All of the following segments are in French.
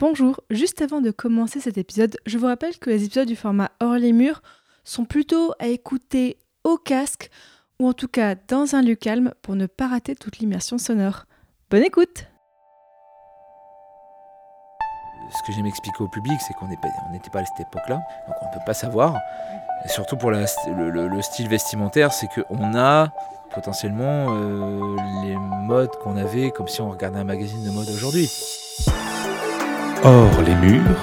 Bonjour, juste avant de commencer cet épisode, je vous rappelle que les épisodes du format hors les murs sont plutôt à écouter au casque ou en tout cas dans un lieu calme pour ne pas rater toute l'immersion sonore. Bonne écoute Ce que j'aime expliquer au public, c'est qu'on n'était pas à cette époque-là, donc on ne peut pas savoir. Surtout pour le, style vestimentaire, c'est qu'on a potentiellement euh, les modes qu'on avait comme si on regardait un magazine de mode aujourd'hui. Hors les murs,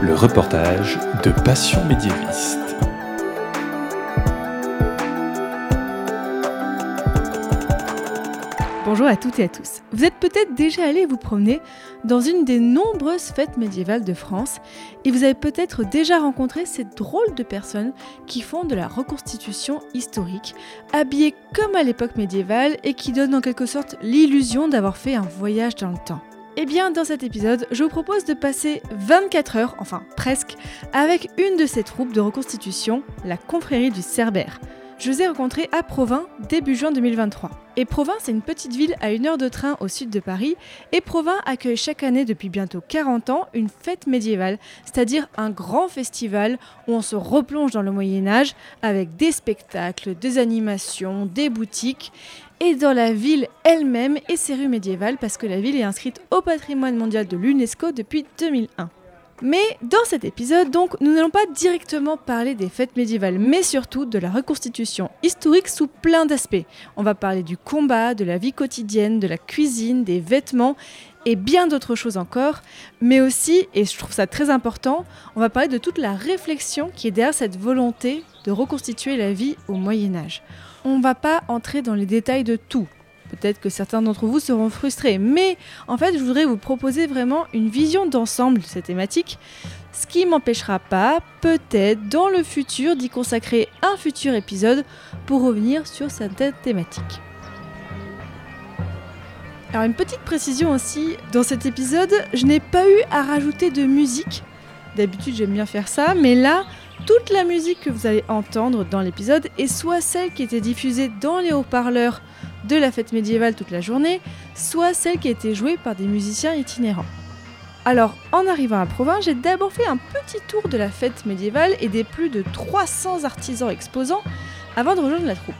le reportage de Passion médiéviste. Bonjour à toutes et à tous. Vous êtes peut-être déjà allé vous promener dans une des nombreuses fêtes médiévales de France et vous avez peut-être déjà rencontré ces drôles de personnes qui font de la reconstitution historique, habillées comme à l'époque médiévale et qui donnent en quelque sorte l'illusion d'avoir fait un voyage dans le temps. Eh bien, dans cet épisode, je vous propose de passer 24 heures, enfin presque, avec une de ces troupes de reconstitution, la confrérie du Cerbère. Je les ai rencontrés à Provins début juin 2023. Et Provins, c'est une petite ville à une heure de train au sud de Paris. Et Provins accueille chaque année depuis bientôt 40 ans une fête médiévale, c'est-à-dire un grand festival où on se replonge dans le Moyen Âge avec des spectacles, des animations, des boutiques et dans la ville elle-même et ses rues médiévales parce que la ville est inscrite au patrimoine mondial de l'UNESCO depuis 2001. Mais dans cet épisode, donc, nous n'allons pas directement parler des fêtes médiévales, mais surtout de la reconstitution historique sous plein d'aspects. On va parler du combat, de la vie quotidienne, de la cuisine, des vêtements et bien d'autres choses encore, mais aussi, et je trouve ça très important, on va parler de toute la réflexion qui est derrière cette volonté de reconstituer la vie au Moyen Âge. On va pas entrer dans les détails de tout. Peut-être que certains d'entre vous seront frustrés, mais en fait, je voudrais vous proposer vraiment une vision d'ensemble de cette thématique, ce qui m'empêchera pas, peut-être, dans le futur, d'y consacrer un futur épisode pour revenir sur certaines thématiques. Alors une petite précision aussi, dans cet épisode, je n'ai pas eu à rajouter de musique. D'habitude j'aime bien faire ça, mais là, toute la musique que vous allez entendre dans l'épisode est soit celle qui était diffusée dans les haut-parleurs de la fête médiévale toute la journée, soit celle qui été jouée par des musiciens itinérants. Alors, en arrivant à Provins, j'ai d'abord fait un petit tour de la fête médiévale et des plus de 300 artisans exposants avant de rejoindre la troupe.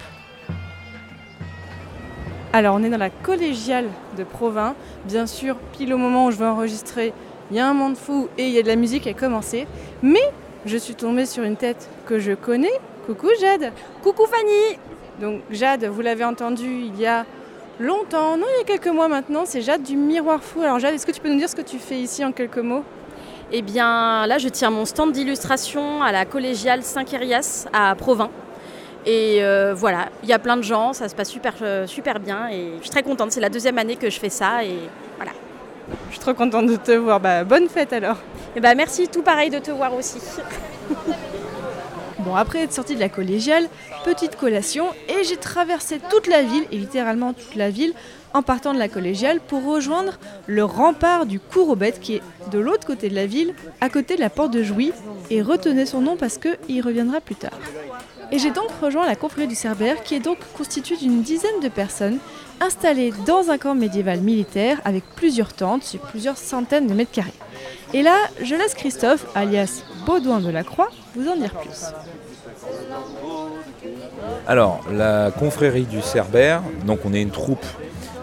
Alors, on est dans la collégiale de Provins. Bien sûr, pile au moment où je vais enregistrer, il y a un monde fou et il y a de la musique à commencer. Mais je suis tombée sur une tête que je connais. Coucou Jade Coucou Fanny Donc Jade, vous l'avez entendu il y a longtemps, non il y a quelques mois maintenant, c'est Jade du Miroir Fou. Alors Jade, est-ce que tu peux nous dire ce que tu fais ici en quelques mots? Eh bien là je tiens mon stand d'illustration à la collégiale Saint-Kyrias à Provins. Et euh, voilà, il y a plein de gens, ça se passe super, euh, super bien et je suis très contente. C'est la deuxième année que je fais ça et voilà. Je suis trop contente de te voir. Bah, bonne fête alors. Et eh bah merci, tout pareil de te voir aussi. bon, après être sortie de la collégiale, petite collation, et j'ai traversé toute la ville, et littéralement toute la ville, en partant de la collégiale pour rejoindre le rempart du cours aux bêtes qui est de l'autre côté de la ville, à côté de la porte de Jouy, et retenez son nom parce qu'il reviendra plus tard. Et j'ai donc rejoint la confrérie du Cerbère qui est donc constituée d'une dizaine de personnes installées dans un camp médiéval militaire avec plusieurs tentes sur plusieurs centaines de mètres carrés. Et là, je laisse Christophe, alias Baudouin de la Croix, vous en dire plus. Alors, la confrérie du Cerbère, donc on est une troupe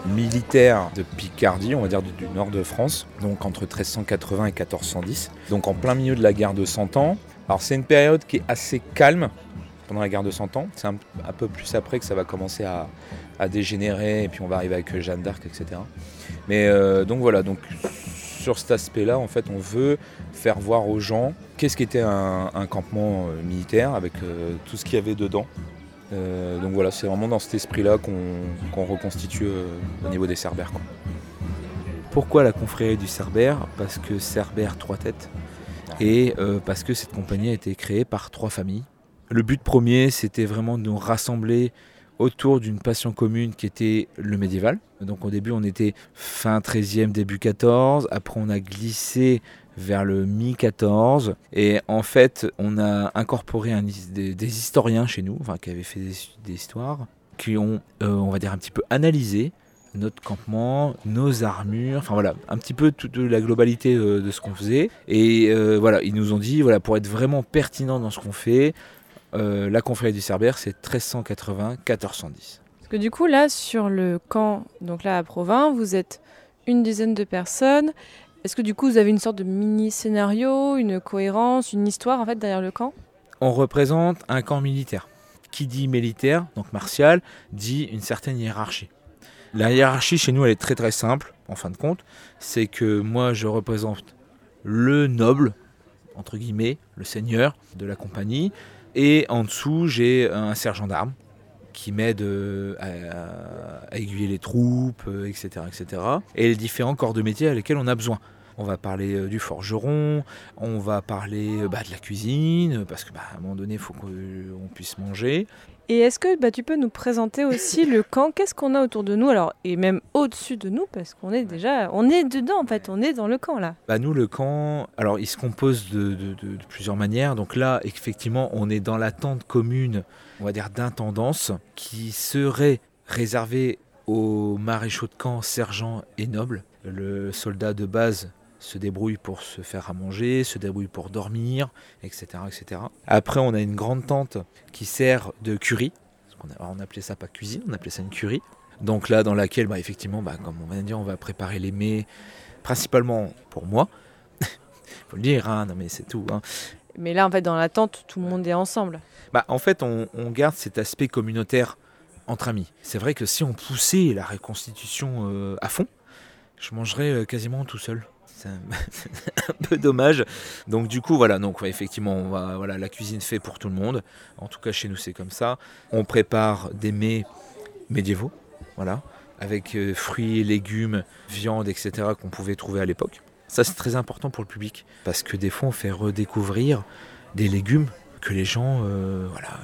militaire de Picardie, on va dire du, nord de France, donc entre 1380 et 1410, donc en plein milieu de la guerre de Cent Ans. Alors c'est une période qui est assez calme, pendant la guerre de Cent Ans. C'est un, peu plus après que ça va commencer à, dégénérer et puis on va arriver avec Jeanne d'Arc, etc. Mais euh, donc voilà, donc sur cet aspect-là, en fait, on veut faire voir aux gens qu'est-ce qu'était un, un campement euh, militaire avec euh, tout ce qu'il y avait dedans. donc voilà, c'est vraiment dans cet esprit-là qu'on reconstitue au niveau des Cerbères. Pourquoi la confrérie du Cerbère? Parce que Cerbère, trois têtes, et parce que cette compagnie a été créée par trois familles le but premier, c'était vraiment de nous rassembler autour d'une passion commune qui était le médiéval. Donc au début, on était fin 13e, début 14. Après, on a glissé vers le mi-14. Et en fait, on a incorporé des, historiens chez nous, qui avaient fait des, histoires, qui ont, euh, on va dire, un petit peu analysé notre campement, nos armures, enfin voilà, un petit peu toute la globalité euh, de ce qu'on faisait. Et euh, voilà, ils nous ont dit, voilà, pour être vraiment pertinent dans ce qu'on fait, euh, la confrérie du Cerbère, c'est 1380 1410. Parce que du coup, là, sur le camp, donc là à Provins, vous êtes une dizaine de personnes. Est-ce que du coup, vous avez une sorte de mini-scénario, une cohérence, une histoire en fait derrière le camp? On représente un camp militaire. Qui dit militaire, donc martial, dit une certaine hiérarchie. La hiérarchie chez nous, elle est très très simple, en fin de compte. C'est que moi, je représente le noble, entre guillemets, le seigneur de la compagnie. Et en dessous, j'ai un sergent d'armes qui m'aide euh, à, aiguiller les troupes, euh, etc., etc. Et les différents corps de métier à lesquels on a besoin. On va parler euh, du forgeron, on va parler bah, de la cuisine, parce que bah, à un moment donné, il faut qu'on puisse manger. Et est-ce que bah, tu peux nous présenter aussi le camp? Qu'est-ce qu'on a autour de nous? Alors et même au-dessus de nous parce qu'on est déjà on est dedans en fait, on est dans le camp là. Bah, nous, le camp, alors il se compose de, de- de- de plusieurs manières. Donc là, effectivement, on est dans la tente commune, on va dire d'intendance, qui serait réservée aux maréchaux de camp, sergents et nobles. Le soldat de base se débrouille pour se faire à manger, se débrouille pour dormir, etc. etc. Après, on a une grande tente qui sert de curie. On, appelait ça pas cuisine, on appelait ça une curie. Donc là, dans laquelle, bah, effectivement, bah, comme on vient de dire, on va préparer les mets, principalement pour moi. faut le dire, hein, non mais c'est tout. hein. Mais là en fait dans la tente, tout le monde est ensemble. Bah, en fait, on, on garde cet aspect communautaire entre amis. C'est vrai que si on poussait la reconstitution euh, à fond, je mangerais euh, quasiment tout seul. Un, peu dommage. Donc du coup, voilà. Donc effectivement, on va, voilà, la cuisine fait pour tout le monde. En tout cas, chez nous, c'est comme ça. On prépare des mets médiévaux, voilà, avec euh, fruits, légumes, viande, etc. qu'on pouvait trouver à l'époque. Ça, c'est très important pour le public parce que des fois, on fait redécouvrir des légumes que les gens, euh, voilà,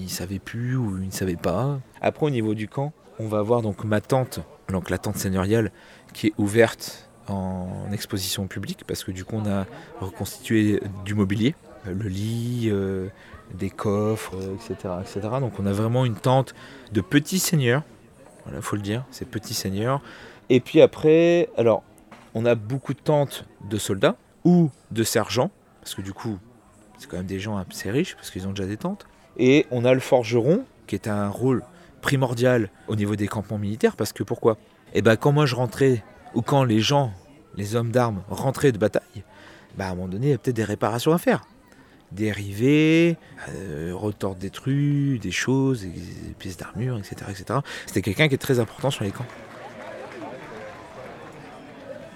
ils savaient plus ou ils ne savaient pas. Après, au niveau du camp, on va avoir donc ma tente, donc la tente seigneuriale, qui est ouverte en exposition publique parce que du coup, on a reconstitué du mobilier, euh, le lit, euh, des coffres, euh, etc., etc. Donc, on a vraiment une tente de petits seigneurs. Voilà, faut le dire, c'est petits seigneurs. Et puis après, alors, on a beaucoup de tentes de soldats ou de sergents parce que du coup, c'est quand même des gens assez riches parce qu'ils ont déjà des tentes. Et on a le forgeron qui est un rôle primordial au niveau des campements militaires parce que pourquoi? Et ben quand moi je rentrais ou quand les gens, les hommes d'armes rentraient de bataille, bah à un moment donné il y a peut-être des réparations à faire. Des rivets, euh, retors détruits, des choses, des des pièces d'armure, etc. etc. C'était quelqu'un qui est très important sur les camps.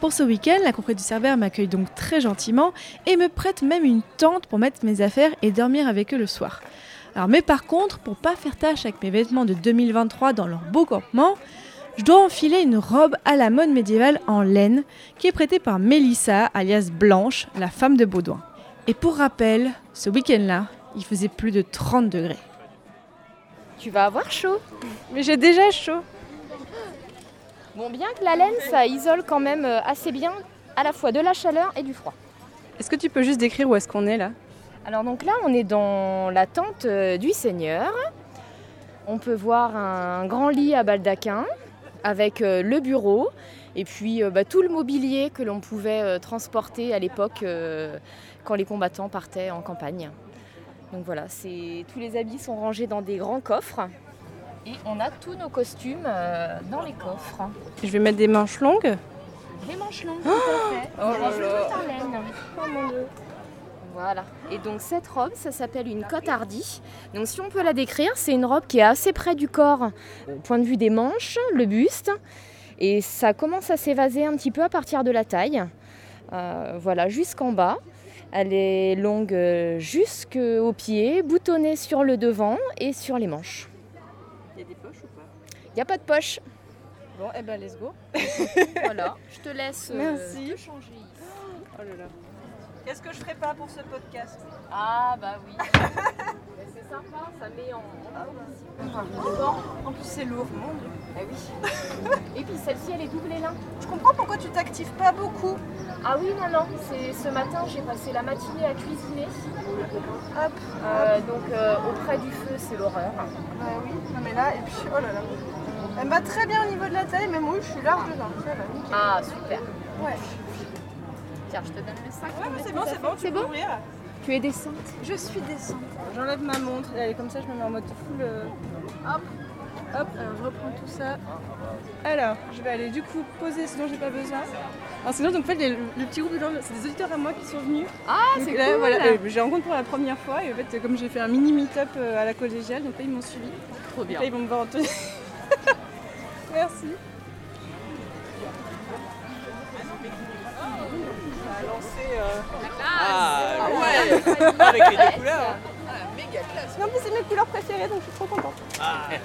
Pour ce week-end, la confrérie du Cerbère m'accueille donc très gentiment et me prête même une tente pour mettre mes affaires et dormir avec eux le soir. Alors, mais par contre, pour pas faire tâche avec mes vêtements de 2023 dans leur beau campement, je dois enfiler une robe à la mode médiévale en laine qui est prêtée par Mélissa, alias Blanche, la femme de Baudouin. Et pour rappel, ce week-end-là, il faisait plus de 30 degrés. Tu vas avoir chaud. Mais j'ai déjà chaud. Bon, bien que la laine, ça isole quand même euh, assez bien à la fois de la chaleur et du froid. Est-ce que tu peux juste décrire où est-ce qu'on est là? Alors donc là, on est dans la tente euh, du Seigneur. On peut voir un grand lit à baldaquin avec euh, le bureau et puis euh, bah, tout le mobilier que l'on pouvait euh, transporter à l'époque quand les combattants partaient en campagne. Donc voilà, tous les habits sont rangés dans des grands coffres et on a tous nos costumes dans les coffres. Je vais mettre des manches longues. Des manches longues, tout à fait. Oh là Des là. chemises en laine. Oh mon Dieu. Voilà. Et donc cette robe, ça s'appelle une cotte hardie. Donc si on peut la décrire, c'est une robe qui est assez près du corps, au point de vue des manches, le buste. Et ça commence à s'évaser un petit peu à partir de la taille. Euh, voilà, jusqu'en bas. Elle est longue euh, jusqu'aux pieds, boutonnée sur le devant et sur les manches. Il y a des poches ou pas? Il n'y a pas de poche. Bon, eh ben let's go. Voilà, je te laisse euh, Merci. te changer ici. Oh là là. Qu'est-ce que je ferais pas pour ce podcast Ah bah oui. c'est sympa, ça met en, en En plus, c'est lourd, mon dieu. Ah oui. Et puis celle-ci, elle est doublée là. Je comprends pourquoi tu t'actives pas beaucoup. Ah oui, non, non. C'est ce matin, j'ai passé la matinée à cuisiner. Hop. Euh, donc euh, auprès du feu, c'est l'horreur. Bah oui, non mais là, et puis, oh là là. Elle me va très bien au niveau de la taille, même oui, je suis large dedans. Ça va, nickel. Ah, super. Ouais. Tiens, je te donne le sac. Ouais, mais c'est bon, c'est bon, tu peux bon ouvrir. Tu es descente. Je suis descente. J'enlève ma montre, allez, comme ça je me mets en mode full. euh, Hop, hop, alors je reprends tout ça. Alors, je vais aller du coup poser ce dont j'ai pas besoin. Alors sinon, donc en fait, les- le petit groupe de gens, c'est des auditeurs à moi qui sont venus. Ah, c'est cool. voilà, euh, j'ai rencontré pour la première fois et en fait, comme j'ai fait un mini meet-up euh, à la collégiale, donc là ils m'ont suivi. Trop bien. Là, ils vont me voir en tenue. Merci. Ah, ouais Avec les deux couleurs Non, mais c'est mes couleurs préférées donc je suis trop contente.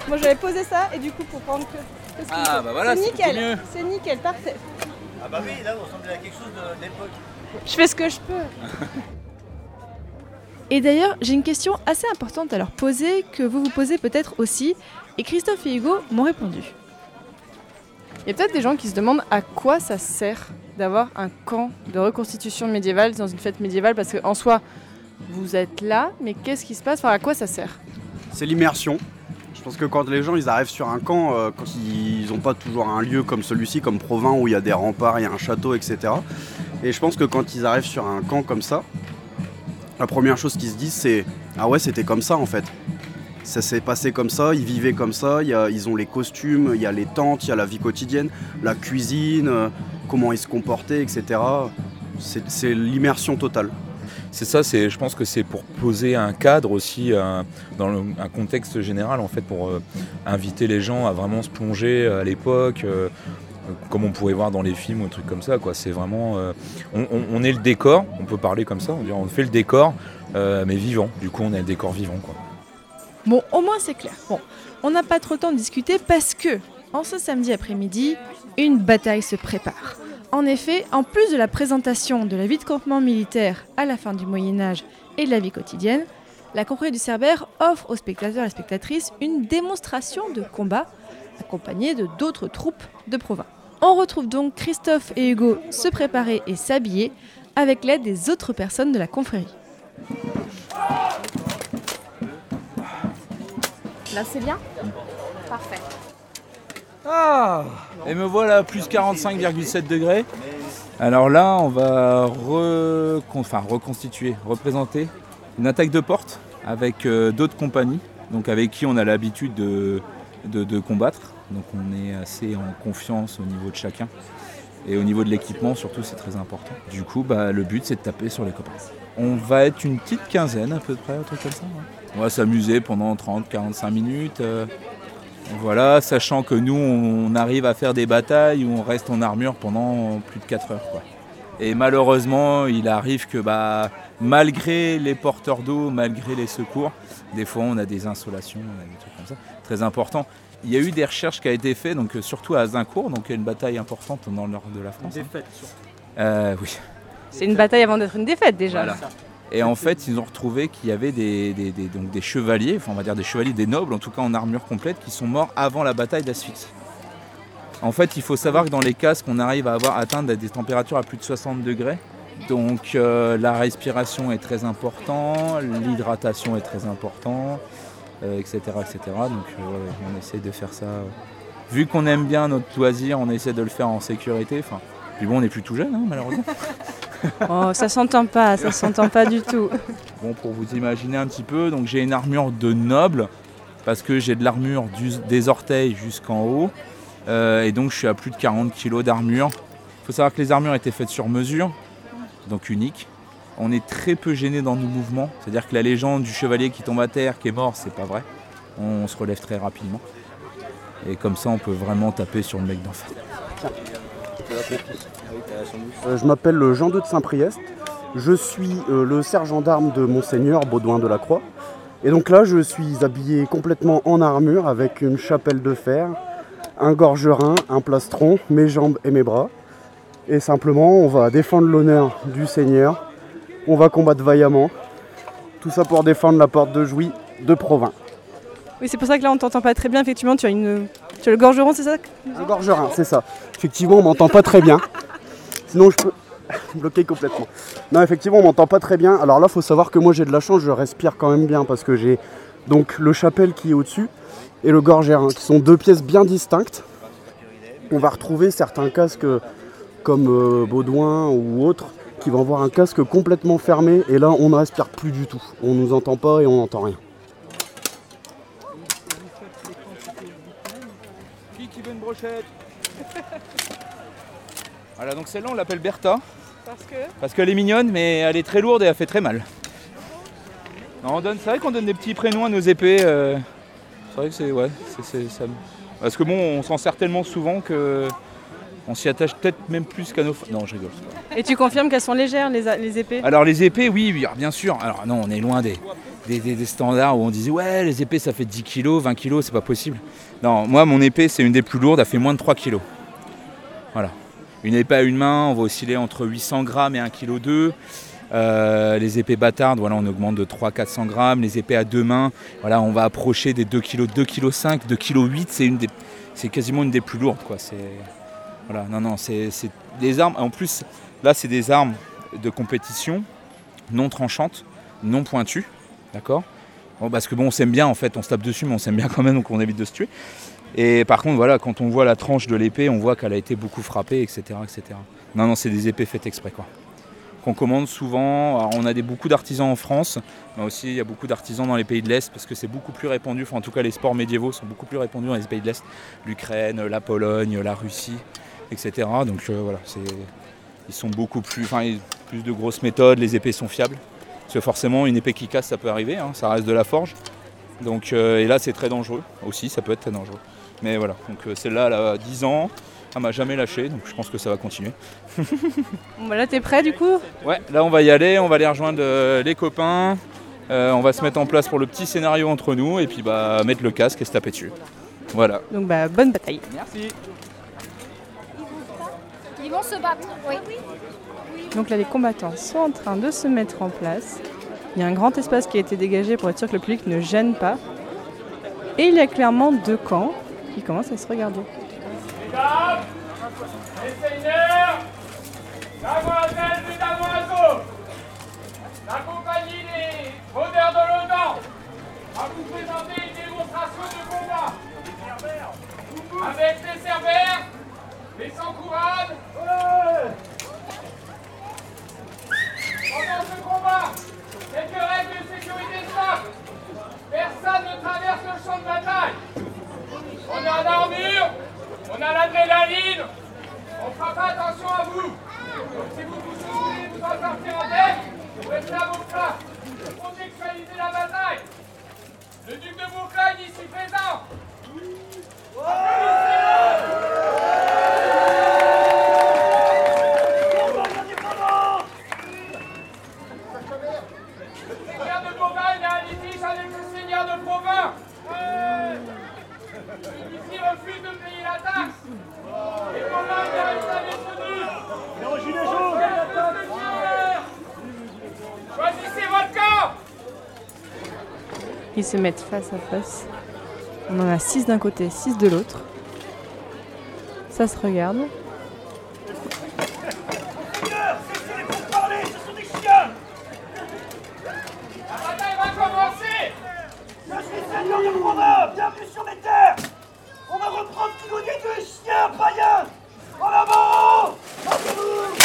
Moi j'avais posé ça et du coup pour prendre que. que ce qu'il Ah, faut. bah voilà, c'est c'est beaucoup nickel. mieux. C'est nickel, parfait. Ah bah oui, là vous ressemblez à quelque chose de- d'époque. Je fais ce que je peux. Et d'ailleurs, j'ai une question assez importante à leur poser, que vous vous posez peut-être aussi, et Christophe et Hugo m'ont répondu. Il y a peut-être des gens qui se demandent à quoi ça sert d'avoir un camp de reconstitution médiévale dans une fête médiévale parce qu'en soi, vous êtes là, mais qu'est-ce qui se passe? Enfin, à quoi ça sert? C'est l'immersion. Je pense que quand les gens ils arrivent sur un camp, euh, quand ils n'ont pas toujours un lieu comme celui-ci, comme Provins, où il y a des remparts, il y a un château, etc. Et je pense que quand ils arrivent sur un camp comme ça, la première chose qu'ils se disent c'est Ah ouais, c'était comme ça en fait. Ça s'est passé comme ça, ils vivaient comme ça, ils ont les costumes, il y a les tentes, il y a la vie quotidienne, la cuisine, euh, comment ils se comportaient, etc. C'est l'immersion totale. C'est ça, c'est, je pense que c'est pour poser un cadre aussi un- dans le- un contexte général en fait pour euh, inviter les gens à vraiment se plonger à l'époque, euh, comme on pourrait voir dans les films ou des trucs comme ça. C'est vraiment, euh, on, on- on est le décor, on peut parler comme ça, on, dirait, on fait le décor, euh, mais vivant. Du coup, on est le décor vivant. Quoi. Bon, au moins c'est clair. Bon, on n'a pas trop le temps de discuter parce que, en ce samedi après-midi, une bataille se prépare. En effet, en plus de la présentation de la vie de campement militaire à la fin du Moyen Âge et de la vie quotidienne, la confrérie du Cerbère offre aux spectateurs et spectatrices une démonstration de combat accompagnée de d'autres troupes de province. On retrouve donc Christophe et Hugo se préparer et s'habiller avec l'aide des autres personnes de la confrérie. Là, c'est bien? Parfait. Ah Et me voilà plus 45,7 degrés. Alors là, on va reconstituer, représenter une attaque de porte avec euh, d'autres compagnies, donc avec qui on a l'habitude de, combattre. Donc on est assez en confiance au niveau de chacun. Et au niveau de l'équipement, surtout, c'est très important. Du coup, bah, le but, c'est de taper sur les copains. On va être une petite quinzaine à peu près, un truc comme ça. ouais. On va s'amuser pendant 30-45 minutes. euh, voilà, sachant que nous, on arrive à faire des batailles où on reste en armure pendant plus de 4 heures. quoi. Et malheureusement, il arrive que bah, malgré les porteurs d'eau, malgré les secours, des fois on a des insolations, on a des trucs comme ça. Très important. Il y a eu des recherches qui ont été faites, donc, surtout à Zincourt, donc une bataille importante dans le nord de la France. hein. Euh, oui. C'est une bataille avant d'être une défaite déjà. Voilà. Et en fait, ils ont retrouvé qu'il y avait des, chevaliers, enfin on va dire des chevaliers, des nobles, en tout cas en armure complète, qui sont morts avant la bataille d'Asphyxie. En fait, il faut savoir que dans les casques, on arrive à avoir atteindre des températures à plus de 60 degrés. Donc euh, la respiration est très importante, l'hydratation est très importante, euh, etc., etc. Donc euh, on essaie de faire ça. Vu qu'on aime bien notre loisir, on essaie de le faire en sécurité. Puis bon, on n'est plus tout jeune, hein, malheureusement. Oh, ça s'entend pas, ça s'entend pas du tout. Bon, pour vous imaginer un petit peu, donc j'ai une armure de noble parce que j'ai de l'armure des orteils jusqu'en haut. Euh, et donc je suis à plus de 40 kg d'armure. Il faut savoir que les armures étaient faites sur mesure, donc uniques. On est très peu gêné dans nos mouvements, c'est-à-dire que la légende du chevalier qui tombe à terre, qui est mort, c'est pas vrai. On se relève très rapidement. Et comme ça, on peut vraiment taper sur le mec d'en face. Euh, je m'appelle Jean II de Saint-Priest. Je suis euh, le sergent d'armes de Monseigneur Baudouin de la Croix. Et donc là, je suis habillé complètement en armure avec une chapelle de fer, un gorgerin, un plastron, mes jambes et mes bras. Et simplement, on va défendre l'honneur du Seigneur. On va combattre vaillamment. Tout ça pour défendre la porte de Jouy de Provins. Oui, c'est pour ça que là on t'entend pas très bien. Effectivement, tu as, une... tu as le gorgeron, c'est ça Un gorgerin, c'est ça. Effectivement, on m'entend pas très bien. Sinon, je peux bloquer complètement. Non, effectivement, on m'entend pas très bien. Alors là, faut savoir que moi, j'ai de la chance, je respire quand même bien parce que j'ai donc le chapelle qui est au-dessus et le gorgère, qui sont deux pièces bien distinctes. On va retrouver certains casques comme euh, Baudouin ou autres qui vont avoir un casque complètement fermé et là on ne respire plus du tout. On nous entend pas et on n'entend rien. Qui qui veut une brochette Voilà, donc celle-là on l'appelle Bertha. Parce que Parce qu'elle est mignonne, mais elle est très lourde et elle fait très mal. Non, on donne, c'est vrai qu'on donne des petits prénoms à nos épées. euh, c'est vrai que c'est, ouais, c'est, c'est- ça. Parce que bon, on s'en sert tellement souvent que on s'y attache peut-être même plus qu'à nos. fa- Non, je rigole. Et tu confirmes qu'elles sont légères les, a- les épées? Alors les épées, oui, oui, alors, bien sûr. Alors non, on est loin des, des, standards où on disait ouais, les épées ça fait 10 kg, 20 kg, c'est pas possible. Non, moi mon épée c'est une des plus lourdes, elle fait moins de 3 kg. Voilà. Une épée à une main, on va osciller entre 800 grammes et 1 kg 2. les épées bâtardes, voilà, on augmente de 300-400 grammes. Les épées à deux mains, voilà, on va approcher des 2 kg, 2 kg 5, 2 kg 8, c'est une des, c'est quasiment une des plus lourdes, quoi. C'est, voilà, non, non, c'est des armes. En plus, là, c'est des armes de compétition non tranchantes, non pointues, d'accord? Parce que bon, on s'aime bien en fait, on se tape dessus, mais on s'aime bien quand même, donc on évite de se tuer. Et par contre, voilà, quand on voit la tranche de l'épée, on voit qu'elle a été beaucoup frappée, etc., etc. Non, non, c'est des épées faites exprès, quoi. Qu'on commande souvent. On a des, beaucoup d'artisans en France, mais aussi il y a beaucoup d'artisans dans les pays de l'Est, parce que c'est beaucoup plus répandu. Enfin, en tout cas, les sports médiévaux sont beaucoup plus répandus dans les pays de l'Est, l'Ukraine, la Pologne, la Russie, etc. Donc euh, voilà, ils sont beaucoup plus, enfin, plus de grosses méthodes, les épées sont fiables. Parce que forcément, une épée qui casse, ça peut arriver, hein, ça reste de la forge. Donc, euh, et là, c'est très dangereux aussi, ça peut être très dangereux. Mais voilà, donc euh, celle-là, elle a 10 ans, elle m'a jamais lâché, donc je pense que ça va continuer. Bon, bah là t'es prêt du coup? Ouais, là, on va y aller, on va aller rejoindre euh, les copains, euh, on va se mettre en place pour le petit scénario entre nous, et puis bah, mettre le casque et se taper dessus. Voilà. Donc bah bonne bataille. Merci. Ils vont se battre, oui. Donc là les combattants sont en train de se mettre en place. Il y a un grand espace qui a été dégagé pour être sûr que le public ne gêne pas. Et il y a clairement deux camps qui commencent à se regarder. Mesdames, les seigneurs, mademoiselles et la compagnie des rôdeurs de l'Odon va vous présenter une démonstration de combat. Avec les cerbères, les sans couronne. Pendant ce combat, quelques règles de sécurité simples. Personne ne traverse le champ de bataille. On a l'armure, on a l'adrénaline, on fera pas attention à vous. Si vous vous souvenez, vous allez partir en tête, vous restez à vos places. Contextualisez la bataille. Le duc de Bourgogne ici présent. Refuse de payer la taxe. Et Bourgogne mérite sa détenue. Choisissez votre camp. Ils se mettent face à face. On en a 6 d'un côté, 6 de l'autre. Ça se regarde. La bataille va commencer. Je suis seigneur de Provins, bienvenue sur mes terres On va reprendre Tigonier de chien païen En avant Lancez-vous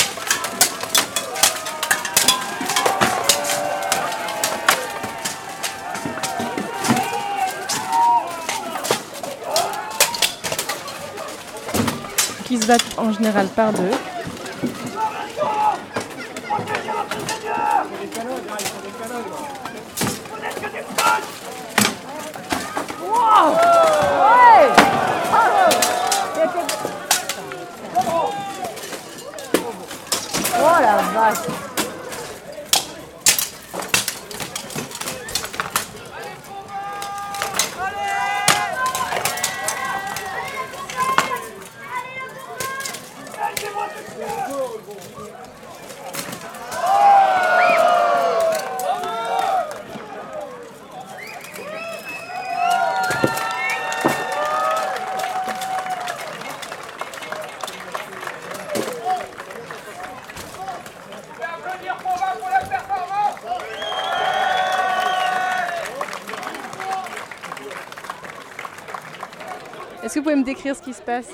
Qui se battent en par Décrire ce qui se passe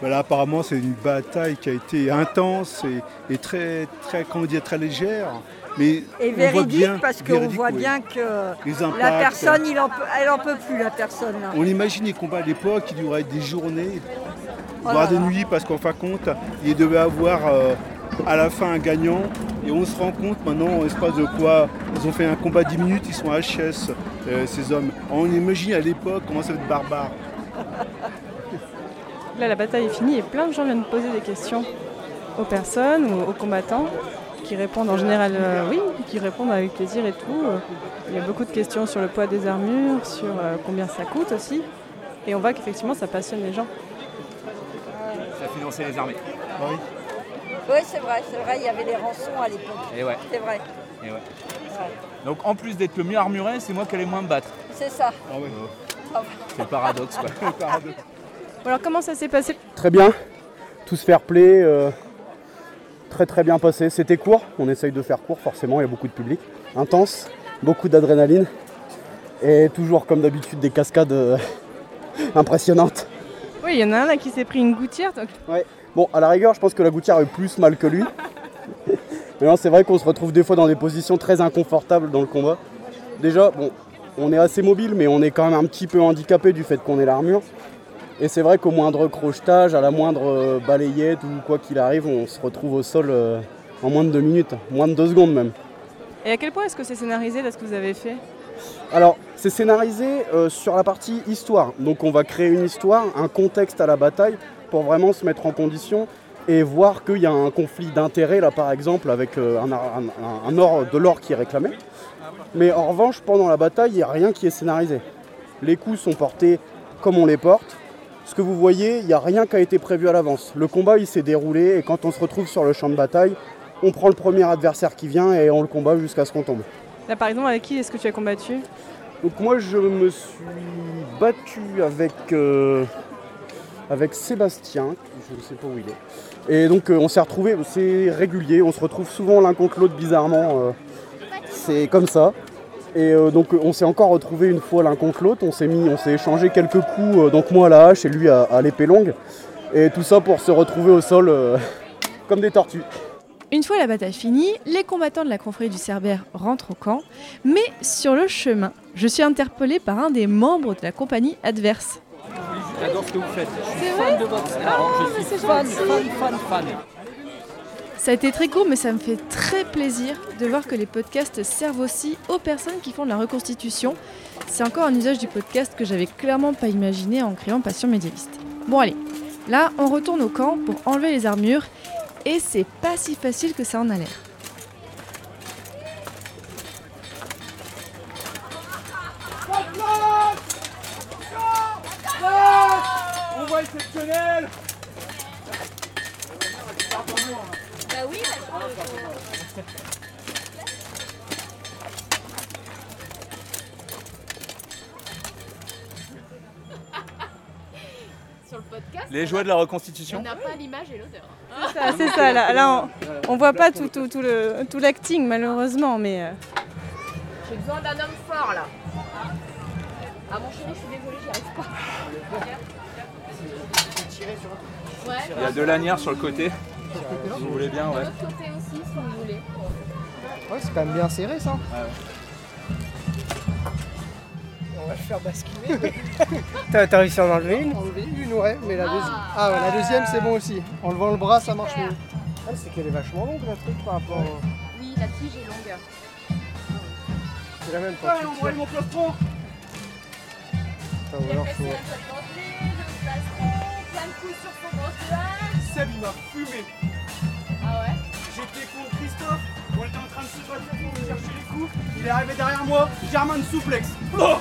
Voilà, apparemment, c'est une bataille qui a été intense et, et très, très, comment dire, très légère. Mais Et on voit véridique bien, parce qu'on voit oui. bien que Les la personne, il en elle en peut plus, la personne. là. On imagine les combats à l'époque qui duraient des journées, Oh voire des nuits, parce qu'en fin de compte, il devait avoir euh, à la fin un gagnant. Et on se rend compte maintenant, en espace de quoi, ils ont fait un combat 10 minutes, ils sont HS, euh, ces hommes. On imagine à l'époque comment ça va être barbare. Là, la bataille est finie et plein de gens viennent poser des questions aux personnes ou aux combattants qui répondent en général euh, oui, qui répondent avec plaisir et tout. Il y a beaucoup de questions sur le poids des armures, sur euh, combien ça coûte aussi. Et on voit qu'effectivement, ça passionne les gens. Ça a financé les armées. Oui, c'est vrai, c'est vrai, il y avait les rançons à l'époque. Et ouais. C'est vrai, Et ouais. ouais. Donc en plus d'être le mieux armuré, c'est moi qui allais moins me battre. c'est ça. Ah C'est le paradoxe quoi. alors, comment ça s'est passé Très bien, tous fair play, euh, très très bien passé. C'était court, on essaye de faire court forcément, il y a beaucoup de public. Intense, beaucoup d'adrénaline et toujours comme d'habitude des cascades euh, impressionnantes. Oui, il y en a un là qui s'est pris une gouttière. donc- Ouais. Bon, à la rigueur, je pense que la gouttière a eu plus mal que lui. Mais non, c'est vrai qu'on se retrouve des fois dans des positions très inconfortables dans le combat. Déjà, bon, on est assez mobile, mais on est quand même un petit peu handicapé du fait qu'on ait l'armure. Et c'est vrai qu'au moindre crochetage, à la moindre euh, balayette ou quoi qu'il arrive, on se retrouve au sol euh, en moins de deux minutes, moins de deux secondes même. Et à quel point est-ce que c'est scénarisé là ce que vous avez fait? Alors, c'est scénarisé euh, sur la partie histoire. Donc, on va créer une histoire, un contexte à la bataille pour vraiment se mettre en condition et voir qu'il y a un conflit d'intérêts, là par exemple, avec euh, un- un or, de l'or qui est réclamé. Mais en revanche, pendant la bataille, il n'y a rien qui est scénarisé. Les coups sont portés comme on les porte. Ce que vous voyez, il n'y a rien qui a été prévu à l'avance. Le combat, il s'est déroulé et quand on se retrouve sur le champ de bataille, on prend le premier adversaire qui vient et on le combat jusqu'à ce qu'on tombe. Là par exemple, avec qui est-ce que tu as combattu? Donc moi je me suis battu avec, euh, avec Sébastien, je ne sais pas où il est. Et donc euh, on s'est retrouvés, c'est régulier, on se retrouve souvent l'un contre l'autre bizarrement. euh, c'est comme ça. Et euh, donc on s'est encore retrouvé une fois l'un contre l'autre, on s'est mis, on s'est échangé quelques coups, euh, donc moi à la hache et lui à, à l'épée longue. Et tout ça pour se retrouver au sol euh, comme des tortues. Une fois la bataille finie, les combattants de la confrérie du Cerbère rentrent au camp, mais sur le chemin, je suis interpellée par un des membres de la compagnie adverse. J'adore ce que vous faites. Je suis C'est fan de votre Ah, Je suis fan, fan, fan, fan. Ça a été très court, mais ça me fait très plaisir de voir que les podcasts servent aussi aux personnes qui font de la reconstitution. C'est encore un usage du podcast que j'avais clairement pas imaginé en créant Passion médiéviste. Bon allez, là on retourne au camp pour enlever les armures, et c'est pas si facile que ça en a l'air. Exceptionnel oui, Sur le podcast, Les joies de la reconstitution. on n'a pas l'image et l'odeur. C'est ça, c'est ça, là, là, on, on voit pas tout, tout, tout le, tout l'acting malheureusement, mais euh, J'ai besoin d'un homme fort là. Ah mon chéri, je suis désolée, j'y arrive pas. Ouais, Il y a deux lanières sur le côté. Si vous voulez bien, de ouais. l'autre côté aussi, si vous voulez. Ouais, c'est quand même bien serré ça. On va le faire basculer. T'as t'as réussi à en enlever une Enlever une, ouais, mais la, deuxi- Ah. ah, ouais, la deuxième c'est bon aussi. En levant le bras, ça marche mieux. Ah, c'est qu'elle est vachement longue la truc par rapport. au- Oui, la tige est longue. C'est la même Allez, tu on voit mon plastron Enfin, ou alors faut. plein de coups sur son gros cheval. Seb, il m'a fumé. Ah ouais J'étais contre Christophe, on était en train de se battre pour chercher les coups. Il est arrivé derrière moi, Germain souplex. Oh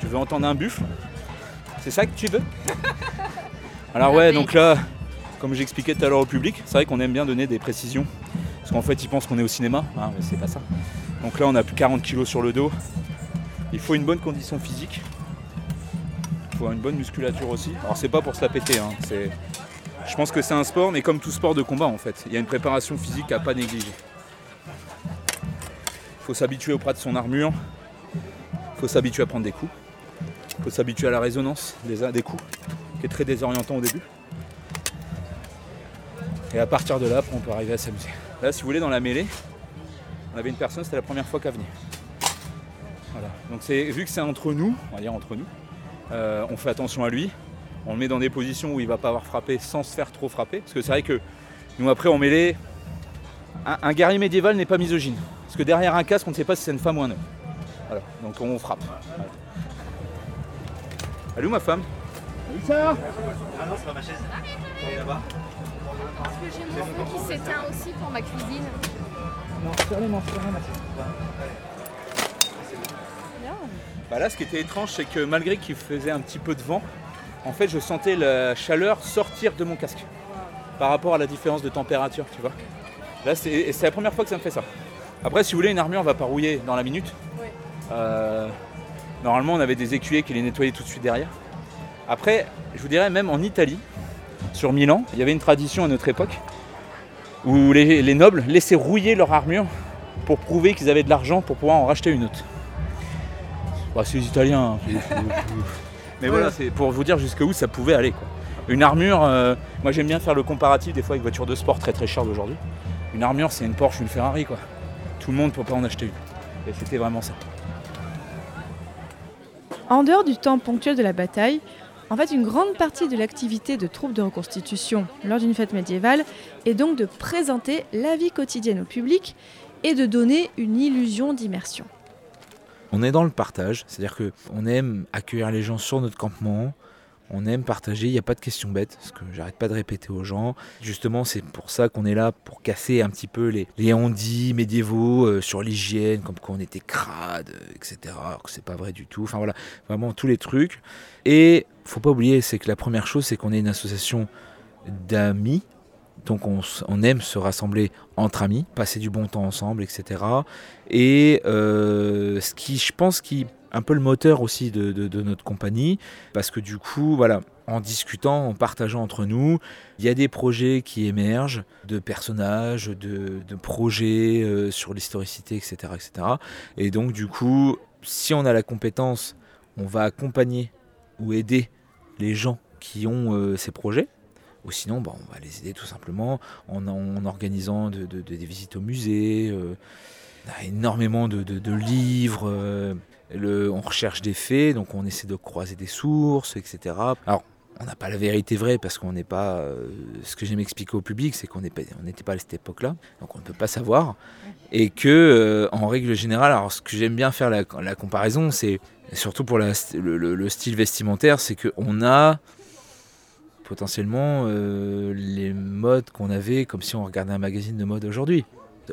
Tu veux entendre un buffle? C'est ça que tu veux? Alors ouais, donc là, comme j'expliquais tout à l'heure au public, c'est vrai qu'on aime bien donner des précisions. Parce qu'en fait, ils pensent qu'on est au cinéma, hein, mais c'est pas ça. Donc là, on a plus 40 kilos sur le dos. Il faut une bonne condition physique. Il une bonne musculature aussi. Alors c'est pas pour se la péter, hein. Je pense que c'est un sport, mais comme tout sport de combat en fait. Il y a une préparation physique à pas négliger. Il faut s'habituer au de son armure. Il faut s'habituer à prendre des coups. faut s'habituer à la résonance des, coups, qui est très désorientant au début. Et à partir de là, on peut arriver à s'amuser. Là, si vous voulez, dans la mêlée, on avait une personne, c'était la première fois qu'elle venait. Voilà. Donc c'est vu que c'est entre nous, on va dire entre nous, euh, on fait attention à lui. On le met dans des positions où il va pas avoir frappé sans se faire trop frapper. Parce que c'est vrai que nous après on mêlée, un, un guerrier médiéval n'est pas misogyne. Parce que derrière un casque, on ne sait pas si c'est une femme ou un homme. Voilà. Donc on frappe. Voilà. Où ma femme? Ah non, c'est pas ma chaise. Elle est là-bas. Parce que j'ai mon feu qui s'éteint aussi pour ma cuisine. Non, sur les manches. Bah là, ce qui était étrange, c'est que malgré qu'il faisait un petit peu de vent, en fait, je sentais la chaleur sortir de mon casque par rapport à la différence de température, tu vois. Là, c'est la première fois que ça me fait ça. Après, si vous voulez, une armure va pas rouiller dans la minute. Euh, normalement, on avait des écuyers qui les nettoyaient tout de suite derrière. Après, je vous dirais, même en Italie, sur Milan, il y avait une tradition à notre époque où les, les nobles laissaient rouiller leur armure pour prouver qu'ils avaient de l'argent pour pouvoir en racheter une autre. Bah, c'est les Italiens. hein. Mais voilà, c'est pour vous dire jusqu'où ça pouvait aller. quoi. Une armure, euh, moi j'aime bien faire le comparatif des fois avec voitures de sport très très chères d'aujourd'hui. Une armure, c'est une Porsche une Ferrari. quoi. Tout le monde ne peut pas en acheter une. Et c'était vraiment ça. En dehors du temps ponctuel de la bataille, en fait, une grande partie de l'activité de troupes de reconstitution lors d'une fête médiévale est donc de présenter la vie quotidienne au public et de donner une illusion d'immersion. On est dans le partage, c'est-à-dire que on aime accueillir les gens sur notre campement, on aime partager, il n'y a pas de questions bêtes, ce que j'arrête pas de répéter aux gens. Justement, c'est pour ça qu'on est là, pour casser un petit peu les, les on-dit médiévaux euh, sur l'hygiène, comme qu'on était crade, etc. Que c'est pas vrai du tout. Enfin voilà, vraiment tous les trucs. Et faut pas oublier, c'est que la première chose, c'est qu'on est une association d'amis. Donc on, aime se rassembler entre amis, passer du bon temps ensemble, etc. Et euh, ce qui, je pense, qui un peu le moteur aussi de, notre compagnie, parce que du coup, voilà, en discutant, en partageant entre nous, il y a des projets qui émergent, de personnages, de, projets euh, sur l'historicité, etc., etc. Et donc du coup, si on a la compétence, on va accompagner ou aider les gens qui ont euh, ces projets. Ou sinon, bah, on va les aider tout simplement en, en organisant de- de- de- des visites au musée. euh, a énormément de, livres. euh, le- on recherche des faits, donc on essaie de croiser des sources, etc. Alors, on n'a pas la vérité vraie parce qu'on n'est pas. euh, ce que j'aime expliquer au public, c'est qu'on n'était pas à cette époque-là, donc on ne peut pas savoir. Et que, en règle générale, alors ce que j'aime bien faire la, comparaison, c'est surtout pour le, le- le style vestimentaire, c'est qu'on a potentiellement euh, les modes qu'on avait comme si on regardait un magazine de mode aujourd'hui.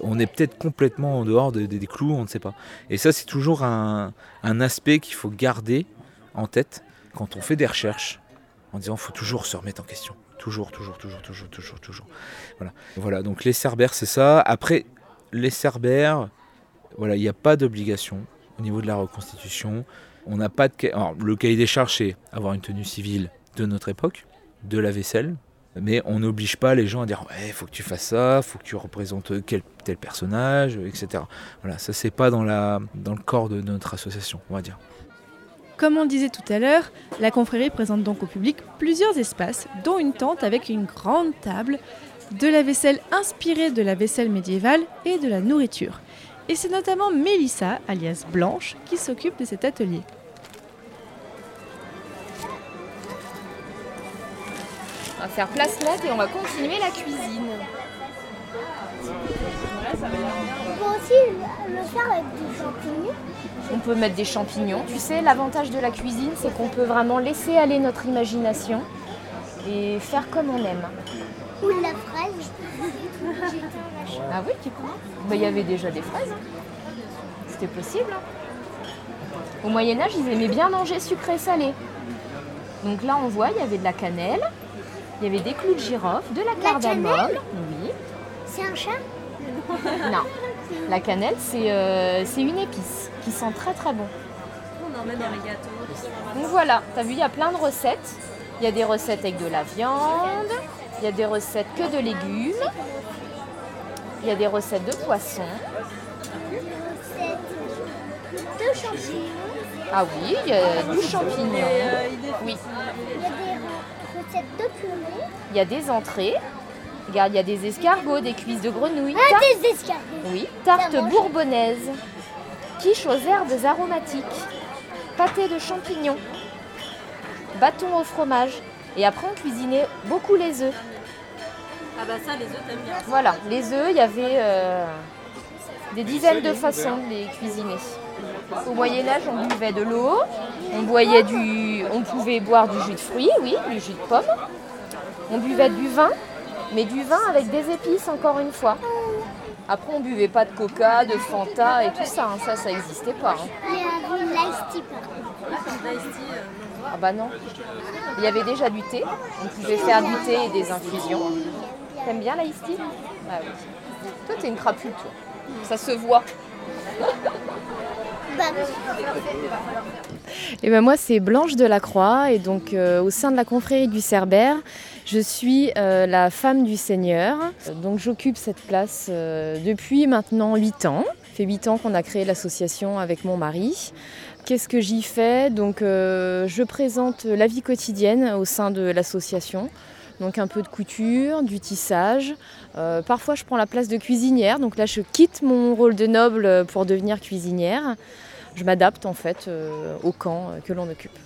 On est peut-être complètement en dehors de- de- des clous, on ne sait pas. Et ça, c'est toujours un, aspect qu'il faut garder en tête quand on fait des recherches, en disant qu'il faut toujours se remettre en question. Toujours, toujours, toujours, toujours, toujours, toujours. Voilà, voilà donc les cerbères, c'est ça. Après, les cerbères, voilà, il n'y a pas d'obligation au niveau de la reconstitution. On n'a pas le cahier des charges, c'est avoir une tenue civile de notre époque, de la vaisselle. Mais on n'oblige pas les gens à dire ouais, faut que tu fasses ça, faut que tu représentes quel tel personnage, etc. Voilà, ça c'est pas dans dans le corps de notre association, on va dire. Comme on disait tout à l'heure, la confrérie présente donc au public plusieurs espaces, dont une tente avec une grande table, de la vaisselle inspirée de la vaisselle médiévale et de la nourriture. Et c'est notamment Mélissa, alias Blanche, qui s'occupe de cet atelier. On va faire place nette et on va continuer la cuisine. On peut aussi le faire avec des champignons. On peut mettre des champignons. Tu sais, l'avantage de la cuisine, c'est qu'on peut vraiment laisser aller notre imagination et faire comme on aime. Ou de la fraise. Ah oui, tu crois? Bah, Il y avait déjà des fraises. hein. C'était possible. hein. Au Moyen Âge, ils aimaient bien manger sucré-salé. Donc là, on voit, il y avait de la cannelle, il y avait des clous de girofle, de la La cardamome. cannelle Oui. C'est un chat Non. La cannelle, c'est euh, c'est une épice qui sent très très bon. On emmène dans les gâteaux. Donc voilà, t'as vu, il y a plein de recettes. Il y a des recettes avec de la viande, il y a des recettes que de légumes, il y a des recettes de poisson. De champignons. Ah oui, il y a du champignon. Oui. Il y a des recettes de purée. Il y a des entrées. Regarde, il y a des escargots, des cuisses de grenouille. Ah, tarte- des escargots. Oui, tarte bourbonnaise. Quiche aux herbes aromatiques. Pâté de champignons. Bâton au fromage. Et après, on cuisinait beaucoup les œufs. Ah bah ça, les œufs, t'aimes bien. Voilà, les œufs, il y avait euh, des dizaines de façons de les cuisiner. Au Moyen Âge, on buvait de l'eau, on boyait du, on pouvait boire du jus de fruits, oui, du jus de pomme. On buvait du vin, mais du vin avec des épices encore une fois. Après, on buvait pas de coca, de Fanta et tout ça, hein, ça, ça n'existait pas. hein. Il y avait tea. Ah bah non. Il y avait déjà du thé, on pouvait faire du thé et des infusions. T'aimes bien l'ice tea? Ah oui. Toi, t'es une crapule, toi. Ça se voit. Et ben moi c'est Blanche Delacroix et donc euh, au sein de la confrérie du Cerbère, je suis euh, la femme du Seigneur. Donc j'occupe cette place euh, depuis maintenant 8 ans. Ça fait 8 ans qu'on a créé l'association avec mon mari. Qu'est-ce que j'y fais? Donc je présente la vie quotidienne au sein de l'association. Donc un peu de couture, du tissage. Parfois je prends la place de cuisinière. Donc là je quitte mon rôle de noble pour devenir cuisinière. Je m'adapte en fait euh, au camp euh, que l'on occupe.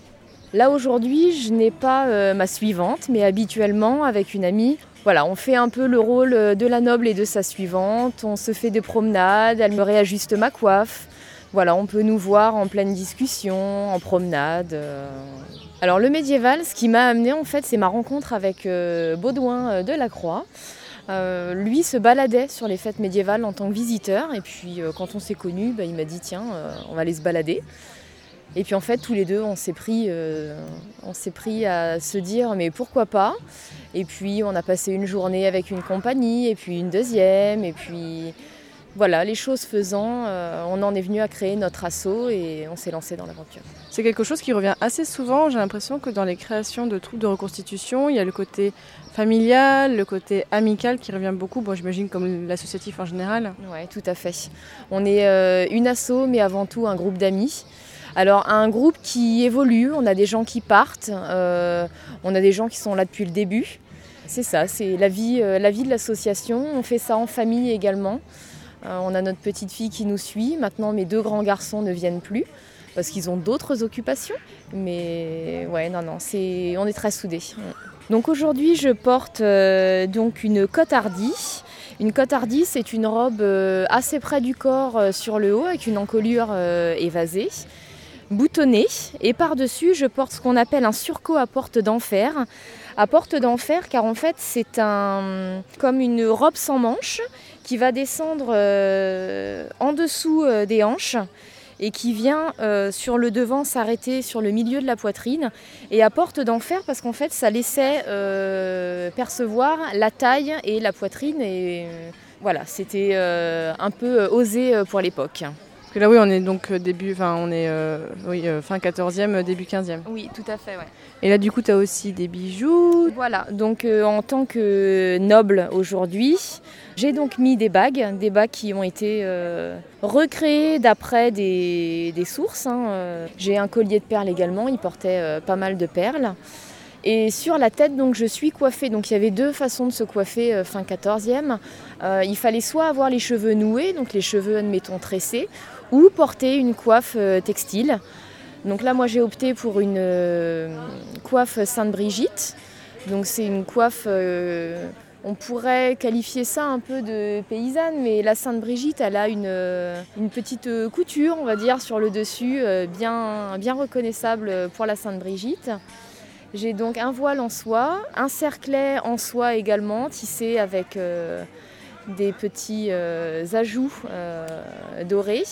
Là aujourd'hui, je n'ai pas euh, ma suivante, mais habituellement avec une amie, voilà, on fait un peu le rôle de la noble et de sa suivante. On se fait des promenades, elle me réajuste ma coiffe. Voilà, on peut nous voir en pleine discussion, en promenade. Alors le médiéval, ce qui m'a amené en fait, c'est ma rencontre avec Baudouin euh, de la Croix. Euh, lui se baladait sur les fêtes médiévales en tant que visiteur et puis euh, quand on s'est connus, bah, il m'a dit tiens, euh, on va aller se balader. Et puis en fait, tous les deux, on s'est pris, on s'est pris à se dire mais pourquoi pas? Et puis on a passé une journée avec une compagnie, et puis une deuxième, et puis voilà, les choses faisant, on en est venu à créer notre assaut et on s'est lancé dans l'aventure. C'est quelque chose qui revient assez souvent. J'ai l'impression que dans les créations de troupes de reconstitution, il y a le côté familial, le côté amical qui revient beaucoup. Bon, j'imagine comme l'associatif en général. Oui, tout à fait. On est euh, une asso, mais avant tout un groupe d'amis. Alors un groupe qui évolue, on a des gens qui partent, euh, on a des gens qui sont là depuis le début. C'est ça, c'est la vie, euh, de l'association. On fait ça en famille également. On a notre petite fille qui nous suit. Maintenant, mes deux grands garçons ne viennent plus parce qu'ils ont d'autres occupations. Mais ouais, non, non, on est très soudés. Donc aujourd'hui, je porte euh, donc une cotardie. Une cotardie, c'est une robe euh, assez près du corps euh, sur le haut avec une encolure évasée, boutonnée. Et par-dessus, je porte ce qu'on appelle un surcot à porte d'enfer. À porte d'enfer, car en fait, c'est comme une robe sans manches qui va descendre en dessous des hanches et qui vient euh, sur le devant s'arrêter sur le milieu de la poitrine et à porte d'enfer parce qu'en fait ça laissait euh, percevoir la taille et la poitrine et euh, voilà c'était un peu osé pour l'époque. Parce que là, oui, on est donc euh, début, enfin, on est euh, oui, euh, fin 14e, euh, début 15e. Oui, tout à fait, ouais. Et là, du coup, tu as aussi des bijoux. Voilà, donc euh, en tant que noble aujourd'hui, j'ai donc mis des bagues, des bagues qui ont été recréées d'après des, des sources. hein. J'ai un collier de perles également, il portait pas mal de perles. Et sur la tête, donc, je suis coiffée. Donc, il y avait deux façons de se coiffer euh, fin 14e. Euh, il fallait soit avoir les cheveux noués, donc les cheveux, admettons, tressés, ou porter une coiffe euh, textile. Donc là, moi, j'ai opté pour une euh, coiffe Sainte-Brigitte. Donc, c'est une coiffe, euh, on pourrait qualifier ça un peu de paysanne, mais la Sainte-Brigitte, elle a une, petite couture, on va dire, sur le dessus, bien, reconnaissable pour la Sainte-Brigitte. J'ai donc un voile en soie, un cerclet en soie également, tissé avec des petits ajouts dorés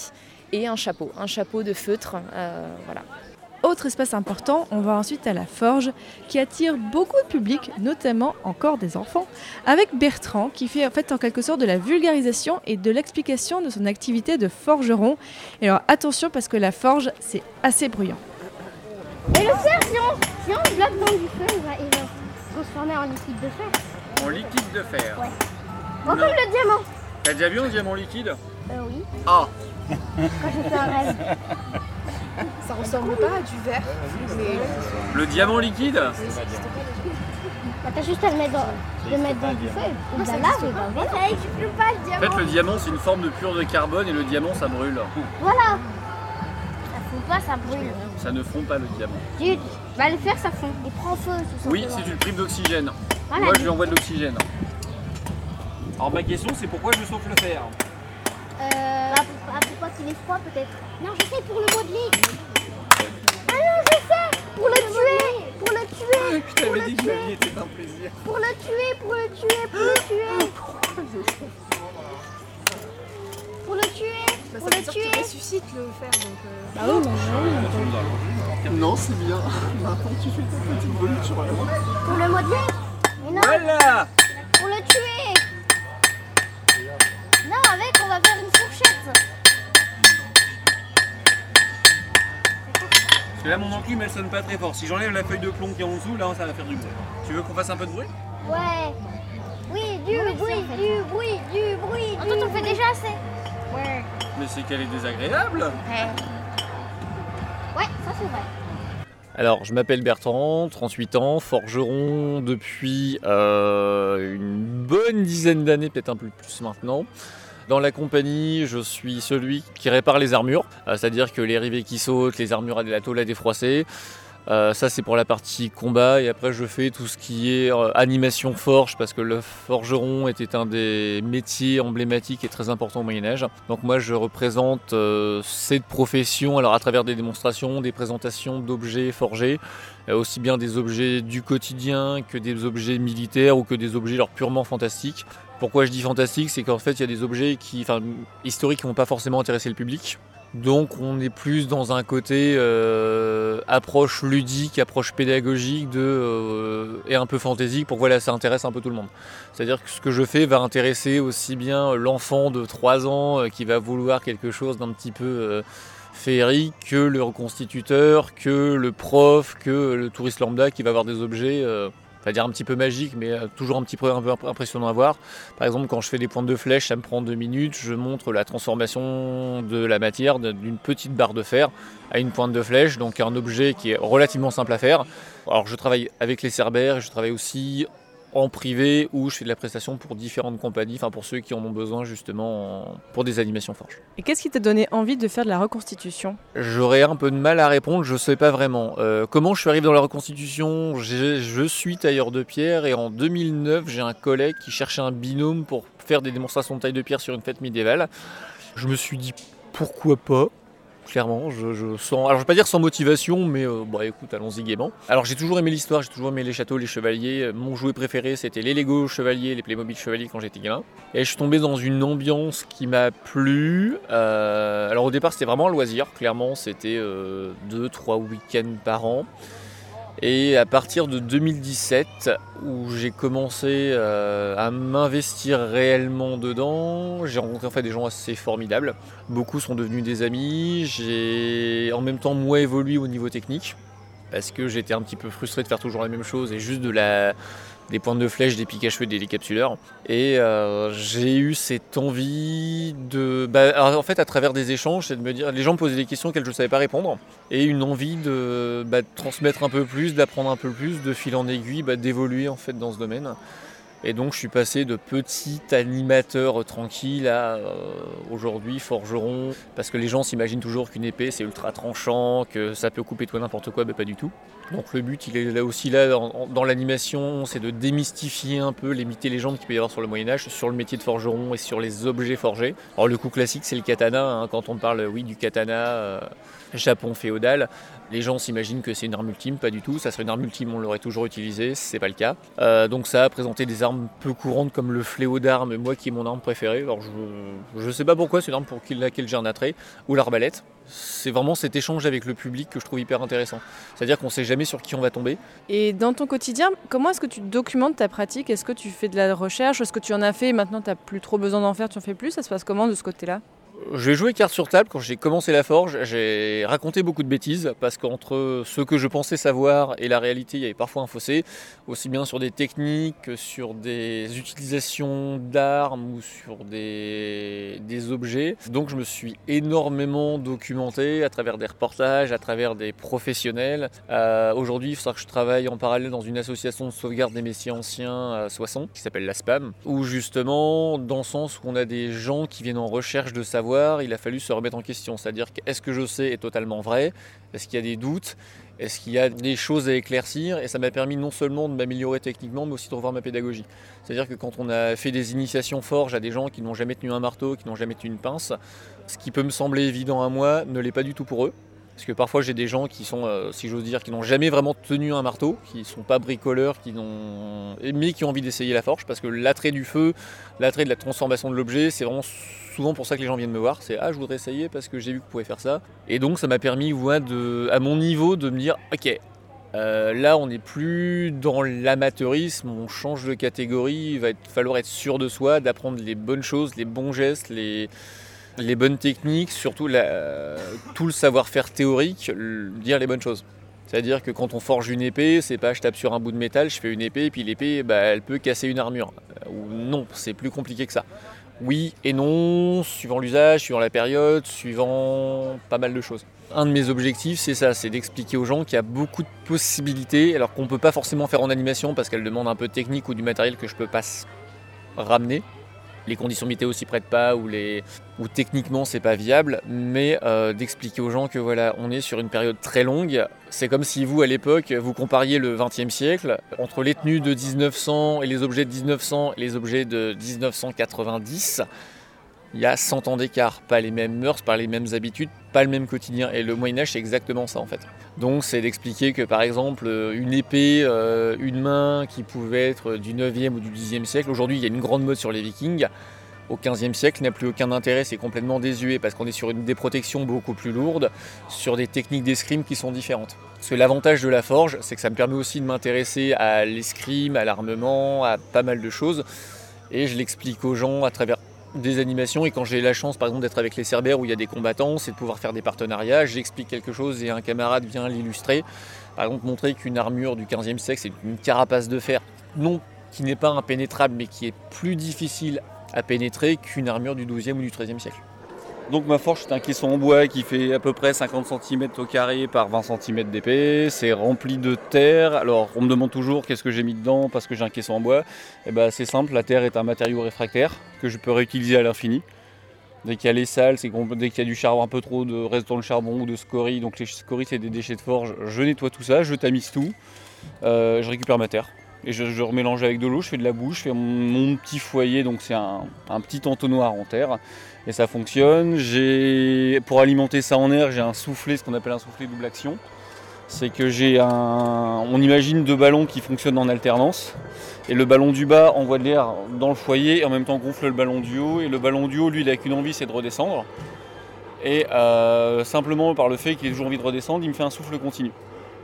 et un chapeau, un chapeau de feutre. euh, voilà. Autre espace important, on va ensuite à la forge qui attire beaucoup de public, notamment encore des enfants, avec Bertrand qui fait en fait en quelque sorte de la vulgarisation et de l'explication de son activité de forgeron. Et alors attention parce que la forge c'est assez bruyant. Et le fer, si on, si on bloque dans du feu, il va, il va se transformer en liquide de fer. En liquide de fer. Ouais. Bon, comme le diamant. T'as déjà vu un diamant liquide? Euh, oui. Ah Quand fait un rêve. Ça ressemble pas à du verre, mais Le diamant liquide Bah, t'as juste à le mettre dans, le mettre dans du feu ou de la lave et ben voilà. En fait, le diamant, c'est une forme de pur de carbone et le diamant, ça brûle. Voilà. Ça fond pas, ça brûle. Ça ne fond pas le diamant. Tu vas le faire, ça fond. Il prend feu, Oui, tu le primes d'oxygène. Voilà. Moi, je lui envoie de l'oxygène. Alors, ma question, c'est pourquoi je sauve le fer Euh, bah, pour- ah, pourquoi qu'il est froid peut-être Non, je sais, pour le modeler. Ah non, je sais Pour le tuer Pour le tuer Je Pour t'avais le dit que la vie tuer était un plaisir. Pour le tuer Pour le tuer Pour le tuer. Pour le tuer bah, Pour le tuer. ressuscites le fer. Donc, euh, Bah oui, mais Non, c'est bien. Maintenant, tu fais ta petite volute sur la Pour le modeler. Mais non. Voilà. Pour le tuer. Non, avec, on va faire Parce que là, mon enclume, elle sonne pas très fort. Si j'enlève la feuille de plomb qui est en dessous, là, ça va faire du bruit. Tu veux qu'on fasse un peu de bruit? Ouais. Oui, du bruit, du bruit, du bruit Ah, toi, t'en fais déjà assez. Ouais. Mais c'est qu'elle est désagréable. Ouais, ça c'est vrai. Alors, je m'appelle Bertrand, 38 ans, forgeron depuis euh, une bonne dizaine d'années, peut-être un peu plus maintenant. Dans la compagnie, je suis celui qui répare les armures, euh, c'est-à-dire que les rivets qui sautent, les armures à la tôle à défroisser. Euh, ça, c'est pour la partie combat. Et après, je fais tout ce qui est euh, animation forge, parce que le forgeron était un des métiers emblématiques et très importants au Moyen-Âge. Donc, moi, je représente cette profession alors à travers des démonstrations, des présentations d'objets forgés, aussi bien des objets du quotidien que des objets militaires ou que des objets purement fantastiques. Pourquoi je dis fantastique C'est qu'en fait, il y a des objets qui, enfin, historiques qui ne vont pas forcément intéresser le public. Donc on est plus dans un côté euh, approche ludique, approche pédagogique de, euh, et un peu fantaisique pour que voilà, ça intéresse un peu tout le monde. C'est-à-dire que ce que je fais va intéresser aussi bien l'enfant de 3 ans euh, qui va vouloir quelque chose d'un petit peu euh, féerique que le reconstituteur, que le prof, que le touriste lambda qui va avoir des objets euh, on va dire un petit peu magiques, mais euh, toujours un petit peu, impressionnant à voir. Par exemple, quand je fais des pointes de flèche, ça me prend deux minutes. Je montre la transformation de la matière d'une petite barre de fer à une pointe de flèche, donc un objet qui est relativement simple à faire. Alors, je travaille avec les Cerbères je travaille aussi en privé où je fais de la prestation pour différentes compagnies, enfin pour ceux qui en ont besoin justement en- pour des animations forges. Et qu'est-ce qui t'a donné envie de faire de la reconstitution? J'aurais un peu de mal à répondre, je ne sais pas vraiment. Euh, comment je suis arrivé dans la reconstitution? Je suis tailleur de pierre et en 2009, j'ai un collègue qui cherchait un binôme pour faire des démonstrations de taille de pierre sur une fête médiévale. Je me suis dit pourquoi pas? Clairement, je, je sens. Alors, je vais pas dire sans motivation, mais euh, bon, écoute, allons-y gaiement. Alors, j'ai toujours aimé l'histoire, j'ai toujours aimé les châteaux, les chevaliers. Euh, Mon jouet préféré, c'était les Lego chevaliers, les Playmobil chevaliers quand j'étais gamin. Et je suis tombé dans une ambiance qui m'a plu. Euh, alors, au départ, c'était vraiment un loisir. Clairement, c'était 2-3 week-ends par an. Et à partir de 2017, où j'ai commencé euh, à m'investir réellement dedans, j'ai rencontré en fait des gens assez formidables. Beaucoup sont devenus des amis. J'ai en même temps moi évolué au niveau technique parce que j'étais un petit peu frustré de faire toujours la même chose et juste de la des pointes de flèche, des pics à des décapsuleurs. Et euh, j'ai eu cette envie de... bah, en fait, à travers des échanges, c'est de me dire... Les gens me posaient des questions auxquelles je ne savais pas répondre. Et une envie de, bah, de transmettre un peu plus, d'apprendre un peu plus, de fil en aiguille, bah, d'évoluer en fait dans ce domaine. Et donc je suis passé de petit animateur tranquille à euh, aujourd'hui forgeron, parce que les gens s'imaginent toujours qu'une épée c'est ultra tranchant, que ça peut couper et n'importe quoi, mais pas du tout. Donc le but il est là aussi là dans, l'animation, c'est de démystifier un peu les mythes légendes qu'il peut y avoir sur le Moyen Âge, sur le métier de forgeron et sur les objets forgés. Alors le coup classique c'est le katana, hein, quand on parle oui du katana euh, Japon féodal, les gens s'imaginent que c'est une arme ultime, pas du tout. Ça serait une arme ultime, on l'aurait toujours utilisée, c'est pas le cas. Euh, donc ça a présenté des armes peu courantes comme le fléau d'armes, moi qui est mon arme préférée. Alors je, je sais pas pourquoi, c'est une arme pour laquelle j'ai un attrait, ou l'arbalète. C'est vraiment cet échange avec le public que je trouve hyper intéressant. C'est-à-dire qu'on sait jamais sur qui on va tomber. Et dans ton quotidien, comment est-ce que tu documentes ta pratique? Est-ce que tu fais de la recherche? Est-ce que tu en as fait et maintenant tu n'as plus trop besoin d'en faire, tu en fais plus? Ça se passe comment de ce côté-là? Je vais carte sur table. Quand j'ai commencé la forge, j'ai raconté beaucoup de bêtises parce qu'entre ce que je pensais savoir et la réalité, il y avait parfois un fossé, aussi bien sur des techniques que sur des utilisations d'armes ou sur des, objets. Donc je me suis énormément documenté à travers des reportages, à travers des professionnels. Euh, Aujourd'hui, il faudra que je travaille en parallèle dans une association de sauvegarde des métiers anciens à Soissons qui s'appelle la SPAM, où justement, dans le sens où on a des gens qui viennent en recherche de savoir, il a fallu se remettre en question. C'est-à-dire est-ce que je sais est totalement vrai? Est-ce qu'il y a des doutes? Est-ce qu'il y a des choses à éclaircir? Et ça m'a permis non seulement de m'améliorer techniquement, mais aussi de revoir ma pédagogie. C'est-à-dire que quand on a fait des initiations forges à des gens qui n'ont jamais tenu un marteau, qui n'ont jamais tenu une pince, ce qui peut me sembler évident à moi ne l'est pas du tout pour eux. Parce que parfois j'ai des gens qui sont, euh, si j'ose dire, qui n'ont jamais vraiment tenu un marteau, qui ne sont pas bricoleurs, qui mais qui ont envie d'essayer la forge, parce que l'attrait du feu, l'attrait de la transformation de l'objet, c'est vraiment souvent pour ça que les gens viennent me voir. C'est ah je voudrais essayer parce que j'ai vu que vous pouvez faire ça. Et donc ça m'a permis, de, à mon niveau, de me dire ok. euh, là, on n'est plus dans l'amateurisme, on change de catégorie. Il va falloir être sûr de soi, d'apprendre les bonnes choses, les bons gestes, les, les bonnes techniques, surtout la- tout le savoir-faire théorique, dire les bonnes choses. C'est-à-dire que quand on forge une épée, c'est pas je tape sur un bout de métal, je fais une épée, et puis l'épée, bah, elle peut casser une armure. Euh, non, c'est plus compliqué que ça. Oui et non, suivant l'usage, suivant la période, suivant pas mal de choses. Un de mes objectifs, c'est ça, c'est d'expliquer aux gens qu'il y a beaucoup de possibilités, alors qu'on peut pas forcément faire en animation parce qu'elle demande un peu de technique ou du matériel que je peux pas ramener les conditions météo s'y prêtent pas ou, les, ou techniquement c'est pas viable, mais euh, d'expliquer aux gens que voilà, on est sur une période très longue. C'est comme si vous à l'époque vous compariez le XXe siècle entre les tenues de 1900 et les objets de 1900 et les objets de 1990. Il y a 100 ans d'écart, pas les mêmes mœurs, pas les mêmes habitudes, pas le même quotidien. Et le Moyen Âge, c'est exactement ça en fait. Donc c'est d'expliquer que par exemple euh, une épée, euh, une main qui pouvait être du 9e ou du 10e siècle, aujourd'hui il y a une grande mode sur les vikings, au 15e siècle n'a plus aucun intérêt, c'est complètement désuet parce qu'on est sur une, des protections beaucoup plus lourdes, sur des techniques d'escrime qui sont différentes. Parce que l'avantage de la forge, c'est que ça me permet aussi de m'intéresser à l'escrime, à l'armement, à pas mal de choses. Et je l'explique aux gens à travers des animations et quand j'ai la chance par exemple d'être avec les Cerbères où il y a des combattants, c'est de pouvoir faire des partenariats, j'explique quelque chose et un camarade vient l'illustrer. Par exemple montrer qu'une armure du 15e siècle c'est une carapace de fer, non qui n'est pas impénétrable mais qui est plus difficile à pénétrer qu'une armure du 12e ou du 13e siècle. Donc ma forge c'est un caisson en bois qui fait à peu près 50 cm au carré par 20 cm d'épée. C'est rempli de terre. Alors on me demande toujours qu'est-ce que j'ai mis dedans parce que j'ai un caisson en bois. Et ben c'est simple, la terre est un matériau réfractaire que je peux réutiliser à l'infini. Dès qu'il y a les salles, c'est dès qu'il y a du charbon, un peu trop de reste dans le charbon ou de scories, donc les scories c'est des déchets de forge, je nettoie tout ça, je tamise tout, euh, je récupère ma terre. Et je, remélange avec de l'eau, je fais de la boue, je fais mon, mon petit foyer, donc c'est un, un petit entonnoir en terre, et ça fonctionne. Pour alimenter ça en air, j'ai un soufflet, ce qu'on appelle un soufflet double action. C'est que j'ai un. On imagine deux ballons qui fonctionnent en alternance. Et le ballon du bas envoie de l'air dans le foyer et en même temps gonfle le ballon du haut. Et le ballon du haut, lui, il a qu'une envie, c'est de redescendre. Et euh, simplement par le fait qu'il ait toujours envie de redescendre, il me fait un souffle continu.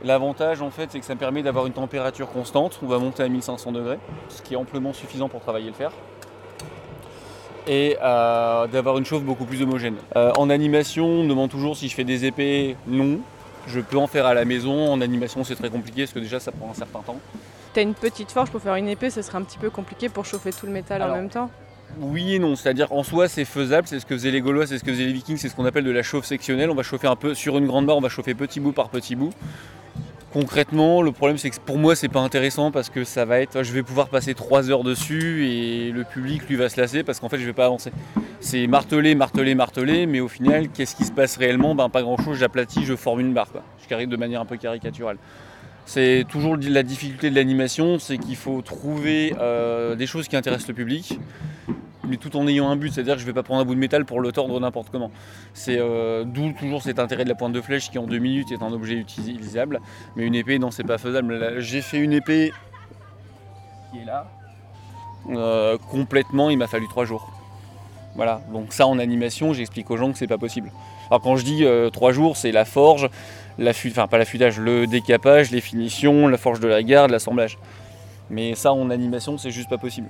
L'avantage en fait, c'est que ça me permet d'avoir une température constante. On va monter à 1500 degrés, ce qui est amplement suffisant pour travailler le fer. Et euh, d'avoir une chauffe beaucoup plus homogène. Euh, en animation, on me demande toujours si je fais des épées. Non. Je peux en faire à la maison. En animation, c'est très compliqué parce que déjà, ça prend un certain temps. T'as une petite forge pour faire une épée, ce serait un petit peu compliqué pour chauffer tout le métal Alors, en même temps. Oui et non, c'est-à-dire en soi c'est faisable, c'est ce que faisaient les Gaulois, c'est ce que faisaient les Vikings, c'est ce qu'on appelle de la chauffe sectionnelle. On va chauffer un peu sur une grande barre, on va chauffer petit bout par petit bout. Concrètement, le problème c'est que pour moi c'est pas intéressant parce que ça va être, je vais pouvoir passer 3 heures dessus et le public lui va se lasser parce qu'en fait je vais pas avancer. C'est marteler, marteler, marteler, mais au final qu'est-ce qui se passe réellement? Ben pas grand chose, j'aplatis, je forme une barre. Je carré de manière un peu caricaturale. C'est toujours la difficulté de l'animation, c'est qu'il faut trouver euh, des choses qui intéressent le public, mais tout en ayant un but, c'est-à-dire que je ne vais pas prendre un bout de métal pour le tordre n'importe comment. C'est euh, d'où toujours cet intérêt de la pointe de flèche qui en deux minutes est un objet utilisable, mais une épée, non, c'est pas faisable. J'ai fait une épée qui est là, Euh, complètement, il m'a fallu trois jours. Voilà, donc ça en animation, j'explique aux gens que c'est pas possible. Alors quand je dis euh, trois jours, c'est la forge, l'affu- enfin pas l'affûtage, le décapage, les finitions, la forge de la garde, l'assemblage. Mais ça en animation, c'est juste pas possible.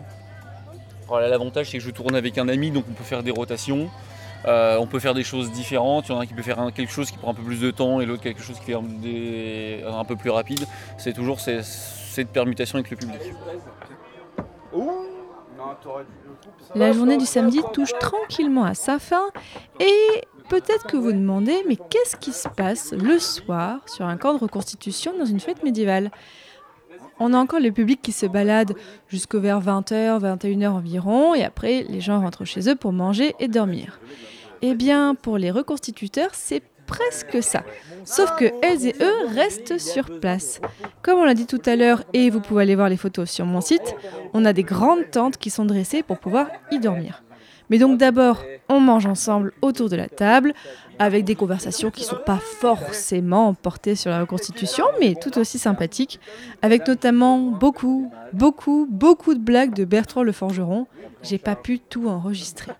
Voilà, L'avantage, c'est que je tourne avec un ami, donc on peut faire des rotations. Euh, on peut faire des choses différentes. Il y en a un qui peut faire un- quelque chose qui prend un peu plus de temps et l'autre quelque chose qui fait un, des- un peu plus rapide. C'est toujours ces- cette permutation avec le public. La journée du samedi touche tranquillement à sa fin et peut-être que vous vous demandez mais qu'est-ce qui se passe le soir sur un camp de reconstitution dans une fête médiévale? On a encore le public qui se balade jusqu'au vers 20h, 21h environ et après les gens rentrent chez eux pour manger et dormir. Eh bien pour les reconstituteurs c'est presque ça. Sauf que elles et eux restent sur place. Comme on l'a dit tout à l'heure, et vous pouvez aller voir les photos sur mon site, on a des grandes tentes qui sont dressées pour pouvoir y dormir. Mais donc d'abord, on mange ensemble autour de la table, avec des conversations qui ne sont pas forcément portées sur la reconstitution, mais tout aussi sympathiques, avec notamment beaucoup, beaucoup, beaucoup de blagues de Bertrand le Forgeron. J'ai pas pu tout enregistrer.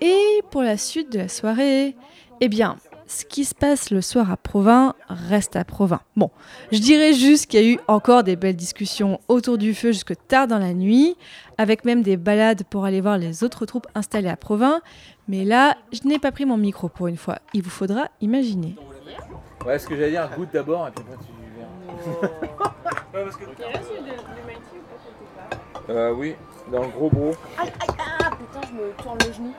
Et pour la suite de la soirée, eh bien, ce qui se passe le soir à Provins reste à Provins. Bon, je dirais juste qu'il y a eu encore des belles discussions autour du feu jusque tard dans la nuit, avec même des balades pour aller voir les autres troupes installées à Provins. Mais là, je n'ai pas pris mon micro pour une fois. Il vous faudra imaginer. Ouais, ce que j'allais dire, goûte d'abord et puis après tu viens. Euh, oui, dans le gros bro. Aïe, aïe, ah, putain, je me tourne le genou.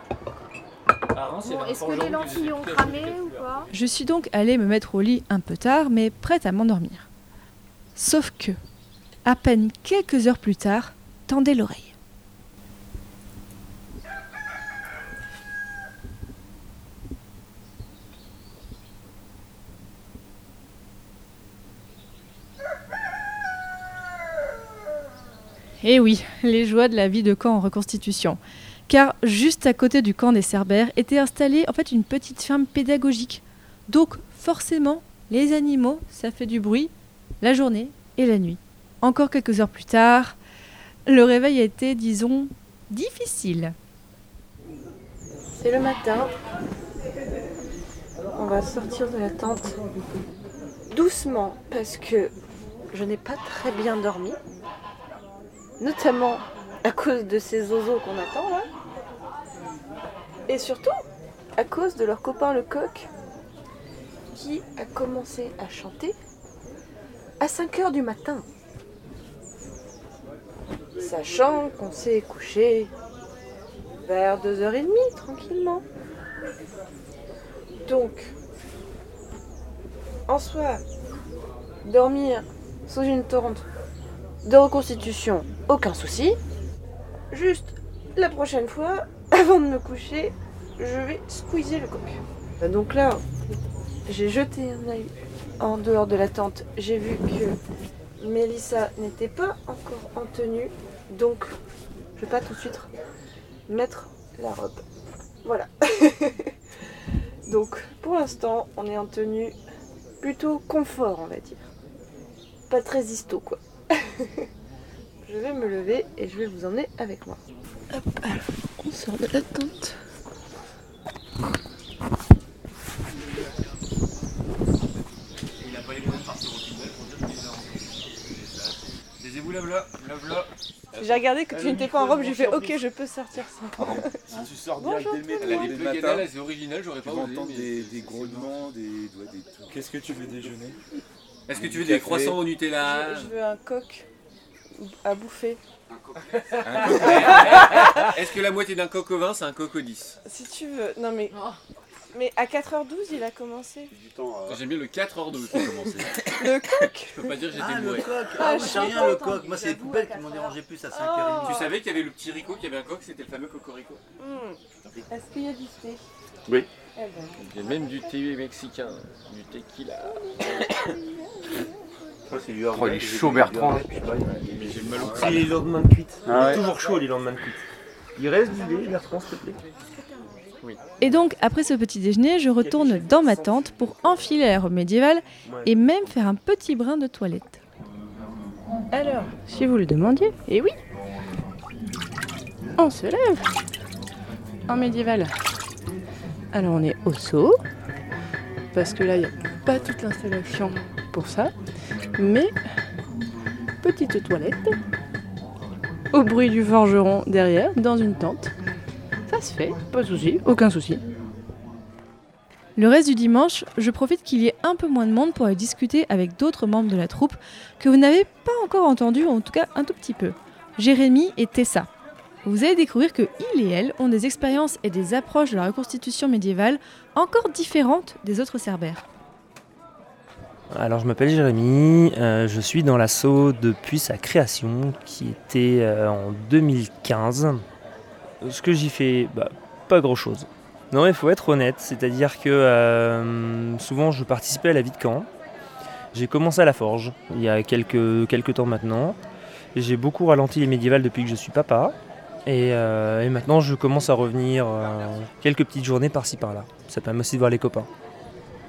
Bon, est-ce que les lentilles ont cramé ou pas? Je suis donc allée me mettre au lit un peu tard, mais prête à m'endormir. Sauf que, à peine quelques heures plus tard, tendez l'oreille. Eh oui, les joies de la vie de camp en reconstitution. Car juste à côté du camp des Cerbères était installée en fait une petite ferme pédagogique. Donc forcément, les animaux, ça fait du bruit la journée et la nuit. Encore quelques heures plus tard, le réveil a été, disons, difficile. C'est le matin. On va sortir de la tente doucement parce que je n'ai pas très bien dormi. Notamment à cause de ces zozos qu'on attend là. Et surtout à cause de leur copain le coq qui a commencé à chanter à 5 heures du matin. Sachant qu'on s'est couché vers 2h30 tranquillement. Donc, en soi, dormir sous une tente de reconstitution, aucun souci. Juste, la prochaine fois, avant de me coucher, je vais squeezer le coq. Donc là, j'ai jeté un œil en dehors de la tente. J'ai vu que Mélissa n'était pas encore en tenue. Donc, je vais pas tout de suite mettre la robe. Voilà. donc, pour l'instant, on est en tenue plutôt confort, on va dire. Pas très histo, quoi. je vais me lever et je vais vous emmener avec moi. Hop, alors, on sort de la tente. J'ai regardé que tu n'étais pas en robe, j'ai fait ok, je peux sortir ça. Si tu sors Bonjour direct dès le dès Elle le est matin, plugin, c'est original, j'aurais pas mais- des, des grognements, des, des trucs. Qu'est-ce que tu veux déjeuner Est-ce que tu veux des croissants au Nutella Je veux un coq à bouffer. Est-ce que la moitié d'un coq au vin, c'est un coq au 10 Si tu veux. Non mais. Mais à 4h12, il a commencé. J'aime bien le 4h12 pour commencer. Le coq Je peux pas dire que j'étais Ah, le bourré. coq Ah, moi, j'ai rien, le coq. Moi, c'est les poubelles qui m'ont dérangé plus à 5h30. Tu savais qu'il y avait le petit Rico, qu'il y avait un coq, c'était le fameux cocorico. Hmm. Est-ce qu'il y a du thé? Oui. Eh ben. Il y a même du thé mexicain, du tequila. Oh, il est chaud, Bertrand. Mais j'ai mal au C'est les lendemains de cuite. Ah ouais. Il est toujours chaud les lendemains de cuite. Il reste du lait, Bertrand, s'il te plaît. Et donc, après ce petit déjeuner, je retourne dans ma tente pour enfiler la robe médiévale et même faire un petit brin de toilette. Alors, si vous le demandiez, eh oui, on se lève en médiéval. Alors, on est au saut, parce que là, il n'y a pas toute l'installation pour ça, mais petite toilette, au bruit du forgeron derrière, dans une tente. Ça se fait, pas de souci, aucun souci. Le reste du dimanche, je profite qu'il y ait un peu moins de monde pour aller discuter avec d'autres membres de la troupe que vous n'avez pas encore entendus, en tout cas un tout petit peu. Jérémy et Tessa. Vous allez découvrir que il et elle ont des expériences et des approches de la reconstitution médiévale encore différentes des autres cerbères. Alors je m'appelle Jérémy, euh, je suis dans l'assaut depuis sa création qui était euh, en 2015. Ce que j'y fais, bah, pas grand chose. Non il faut être honnête, c'est-à-dire que euh, souvent je participais à la vie de camp. J'ai commencé à la forge il y a quelques, temps maintenant. J'ai beaucoup ralenti les médiévales depuis que je suis papa. Et, maintenant je commence à revenir quelques petites journées par-ci par-là. Ça permet aussi de voir les copains.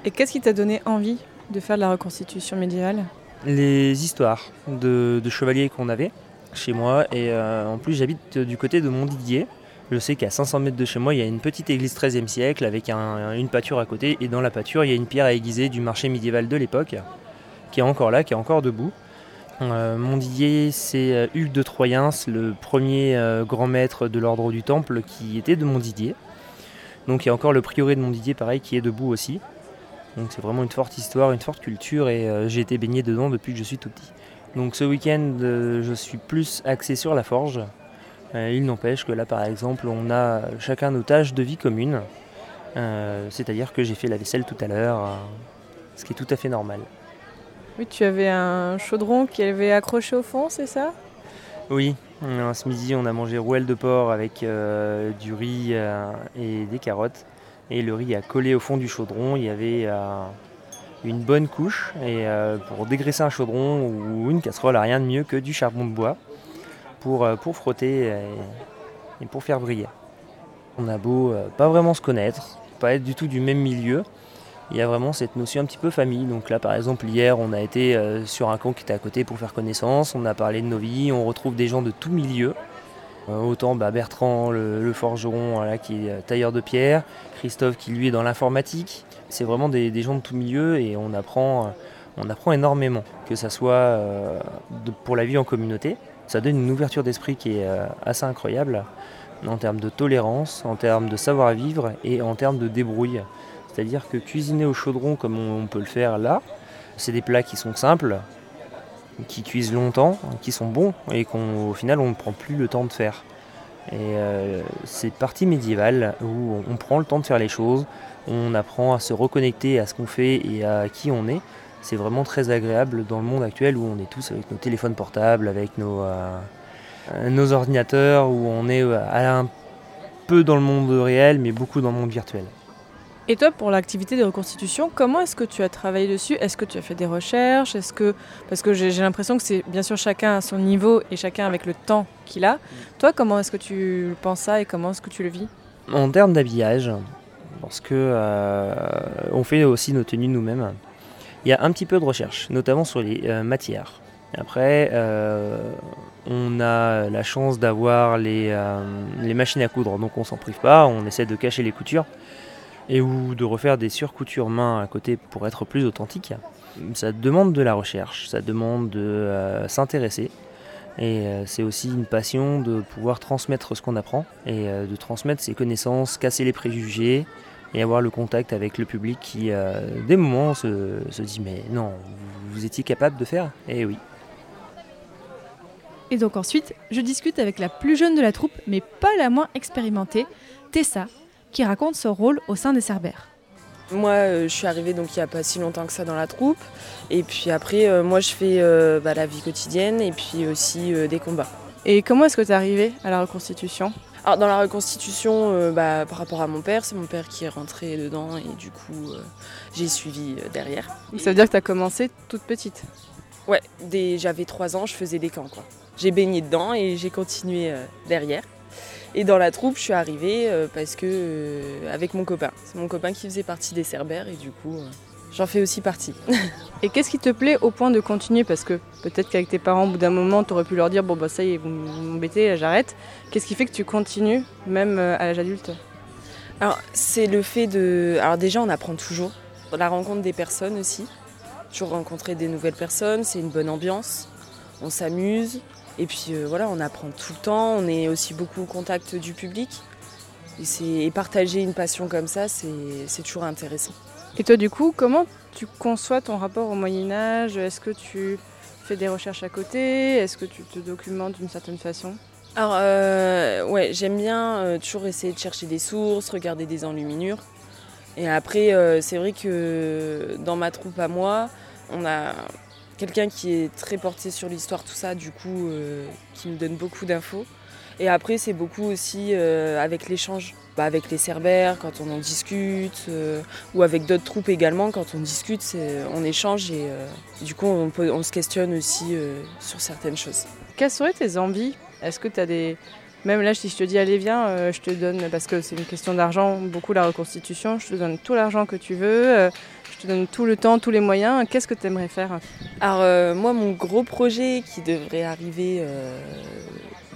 Et qu'est-ce qui t'a donné envie? De faire de la reconstitution médiévale les histoires de, chevaliers qu'on avait chez moi. Et euh, en plus, j'habite du côté de Montdidier. Je sais qu'à 500 mètres de chez moi, il y a une petite église 13e siècle avec un- une pâture à côté. Et dans la pâture, il y a une pierre à aiguiser du marché médiéval de l'époque, qui est encore là, qui est encore debout. Euh, Montdidier, c'est euh, Hugues de Troyens, le premier grand maître de l'ordre du Temple qui était de Montdidier. Donc il y a encore le prieuré de Montdidier, pareil, qui est debout aussi. Donc c'est vraiment une forte histoire, une forte culture et euh, j'ai été baigné dedans depuis que je suis tout petit. Donc ce week-end, euh, je suis plus axé sur la forge. Euh, il n'empêche que là, par exemple, on a chacun nos tâches de vie communes. Euh, C'est-à-dire que j'ai fait la vaisselle tout à l'heure, ce qui est tout à fait normal. Oui, tu avais un chaudron qui avait accroché au fond, c'est ça? Oui, ce midi, on a mangé rouelle de porc avec du riz et des carottes. Et le riz a collé au fond du chaudron. Il y avait euh, une bonne couche. Et euh, pour dégraisser un chaudron ou une casserole, rien de mieux que du charbon de bois pour, euh, pour frotter et, pour faire briller. On a beau pas vraiment se connaître, pas être du tout du même milieu. Il y a vraiment cette notion un petit peu famille. Donc là, par exemple, hier, on a été sur un camp qui était à côté pour faire connaissance. On a parlé de nos vies. On retrouve des gens de tout milieu. Euh, autant bah, Bertrand, le, forgeron, qui est euh, tailleur de pierre. Christophe, qui lui est dans l'informatique. C'est vraiment des, gens de tout milieu et on apprend, euh, on apprend énormément. Que ça soit pour la vie en communauté. Ça donne une ouverture d'esprit qui est assez incroyable en termes de tolérance, en termes de savoir-vivre et en termes de débrouille. C'est-à-dire que cuisiner au chaudron comme on peut le faire là, c'est des plats qui sont simples, qui cuisent longtemps, qui sont bons et qu'au final on ne prend plus le temps de faire. Et euh, c'est partie médiévale où on, prend le temps de faire les choses, on apprend à se reconnecter à ce qu'on fait et à qui on est. C'est vraiment très agréable dans le monde actuel où on est tous avec nos téléphones portables, avec nos, euh, ordinateurs, où on est euh, un peu dans le monde réel mais beaucoup dans le monde virtuel. Et toi, pour l'activité de reconstitution, comment est-ce que tu as travaillé dessus? Est-ce que tu as fait des recherches? Est-ce que parce que j'ai l'impression que c'est bien sûr chacun à son niveau et chacun avec le temps qu'il a. Toi, comment est-ce que tu penses ça et comment est-ce que tu le vis? En termes d'habillage, parce que euh, on fait aussi nos tenues nous-mêmes, il y a un petit peu de recherche, notamment sur les euh, matières. Après, euh, on a la chance d'avoir les, les machines à coudre, donc on s'en prive pas, on essaie de cacher les coutures et ou de refaire des surcoutures main à côté pour être plus authentique. Ça demande de la recherche, ça demande de euh, s'intéresser. Et euh, c'est aussi une passion de pouvoir transmettre ce qu'on apprend et euh, de transmettre ses connaissances, casser les préjugés et avoir le contact avec le public qui, des moments, se, se dit Mais non, vous, vous étiez capable de faire? Eh oui. Et donc ensuite, je discute avec la plus jeune de la troupe, mais pas la moins expérimentée, Tessa, qui raconte son rôle au sein des Cerbères. Moi, euh, je suis arrivée donc il n'y a pas si longtemps que ça dans la troupe. Et puis après, euh, moi, je fais euh, bah, la vie quotidienne et puis aussi euh, des combats. Et comment est-ce que tu es arrivé à la reconstitution? Alors, dans la reconstitution, euh, bah, par rapport à mon père, c'est mon père qui est rentré dedans et du coup, euh, j'ai suivi euh, derrière. Ça veut dire que tu as commencé toute petite? Ouais, dès j'avais 3 ans, je faisais des camps. J'ai baigné dedans et j'ai continué euh, derrière. Et dans la troupe, je suis arrivée euh, parce que euh, avec mon copain. C'est mon copain qui faisait partie des Cerbères et du coup, euh, j'en fais aussi partie. Et qu'est-ce qui te plaît au point de continuer? Parce que peut-être qu'avec tes parents, au bout d'un moment, tu aurais pu leur dire Bon, bah ça y est, vous m'embêtez, j'arrête. Qu'est-ce qui fait que tu continues, même à l'âge adulte? Alors, c'est le fait de. Alors, déjà, on apprend toujours. La rencontre des personnes aussi. Toujours rencontrer des nouvelles personnes, c'est une bonne ambiance. On s'amuse. Et puis euh, voilà, on apprend tout le temps. On est aussi beaucoup au contact du public. Et, partager une passion comme ça, c'est c'est toujours intéressant. Et toi, du coup, comment tu conçois ton rapport au Moyen-Âge? Est-ce que tu fais des recherches à côté? Est-ce que tu te documentes d'une certaine façon? Alors, euh, ouais, j'aime bien euh, toujours essayer de chercher des sources, regarder des enluminures. Et après, c'est vrai que dans ma troupe à moi, on a quelqu'un qui est très porté sur l'histoire, tout ça, du coup, euh, qui me donne beaucoup d'infos. Et après, c'est beaucoup aussi euh, avec l'échange. Bah, avec les Cerbères, quand on en discute, euh, ou avec d'autres troupes également, quand on discute, on échange et du coup, on, peut- on se questionne aussi sur certaines choses. Quelles seraient tes envies? Est-ce que tu as des. Même là, si je te dis, allez, viens, je te donne, parce que c'est une question d'argent, beaucoup la reconstitution, je te donne tout l'argent que tu veux, te donne tout le temps, tous les moyens, qu'est-ce que tu aimerais faire Alors euh, moi, mon gros projet qui devrait arriver euh,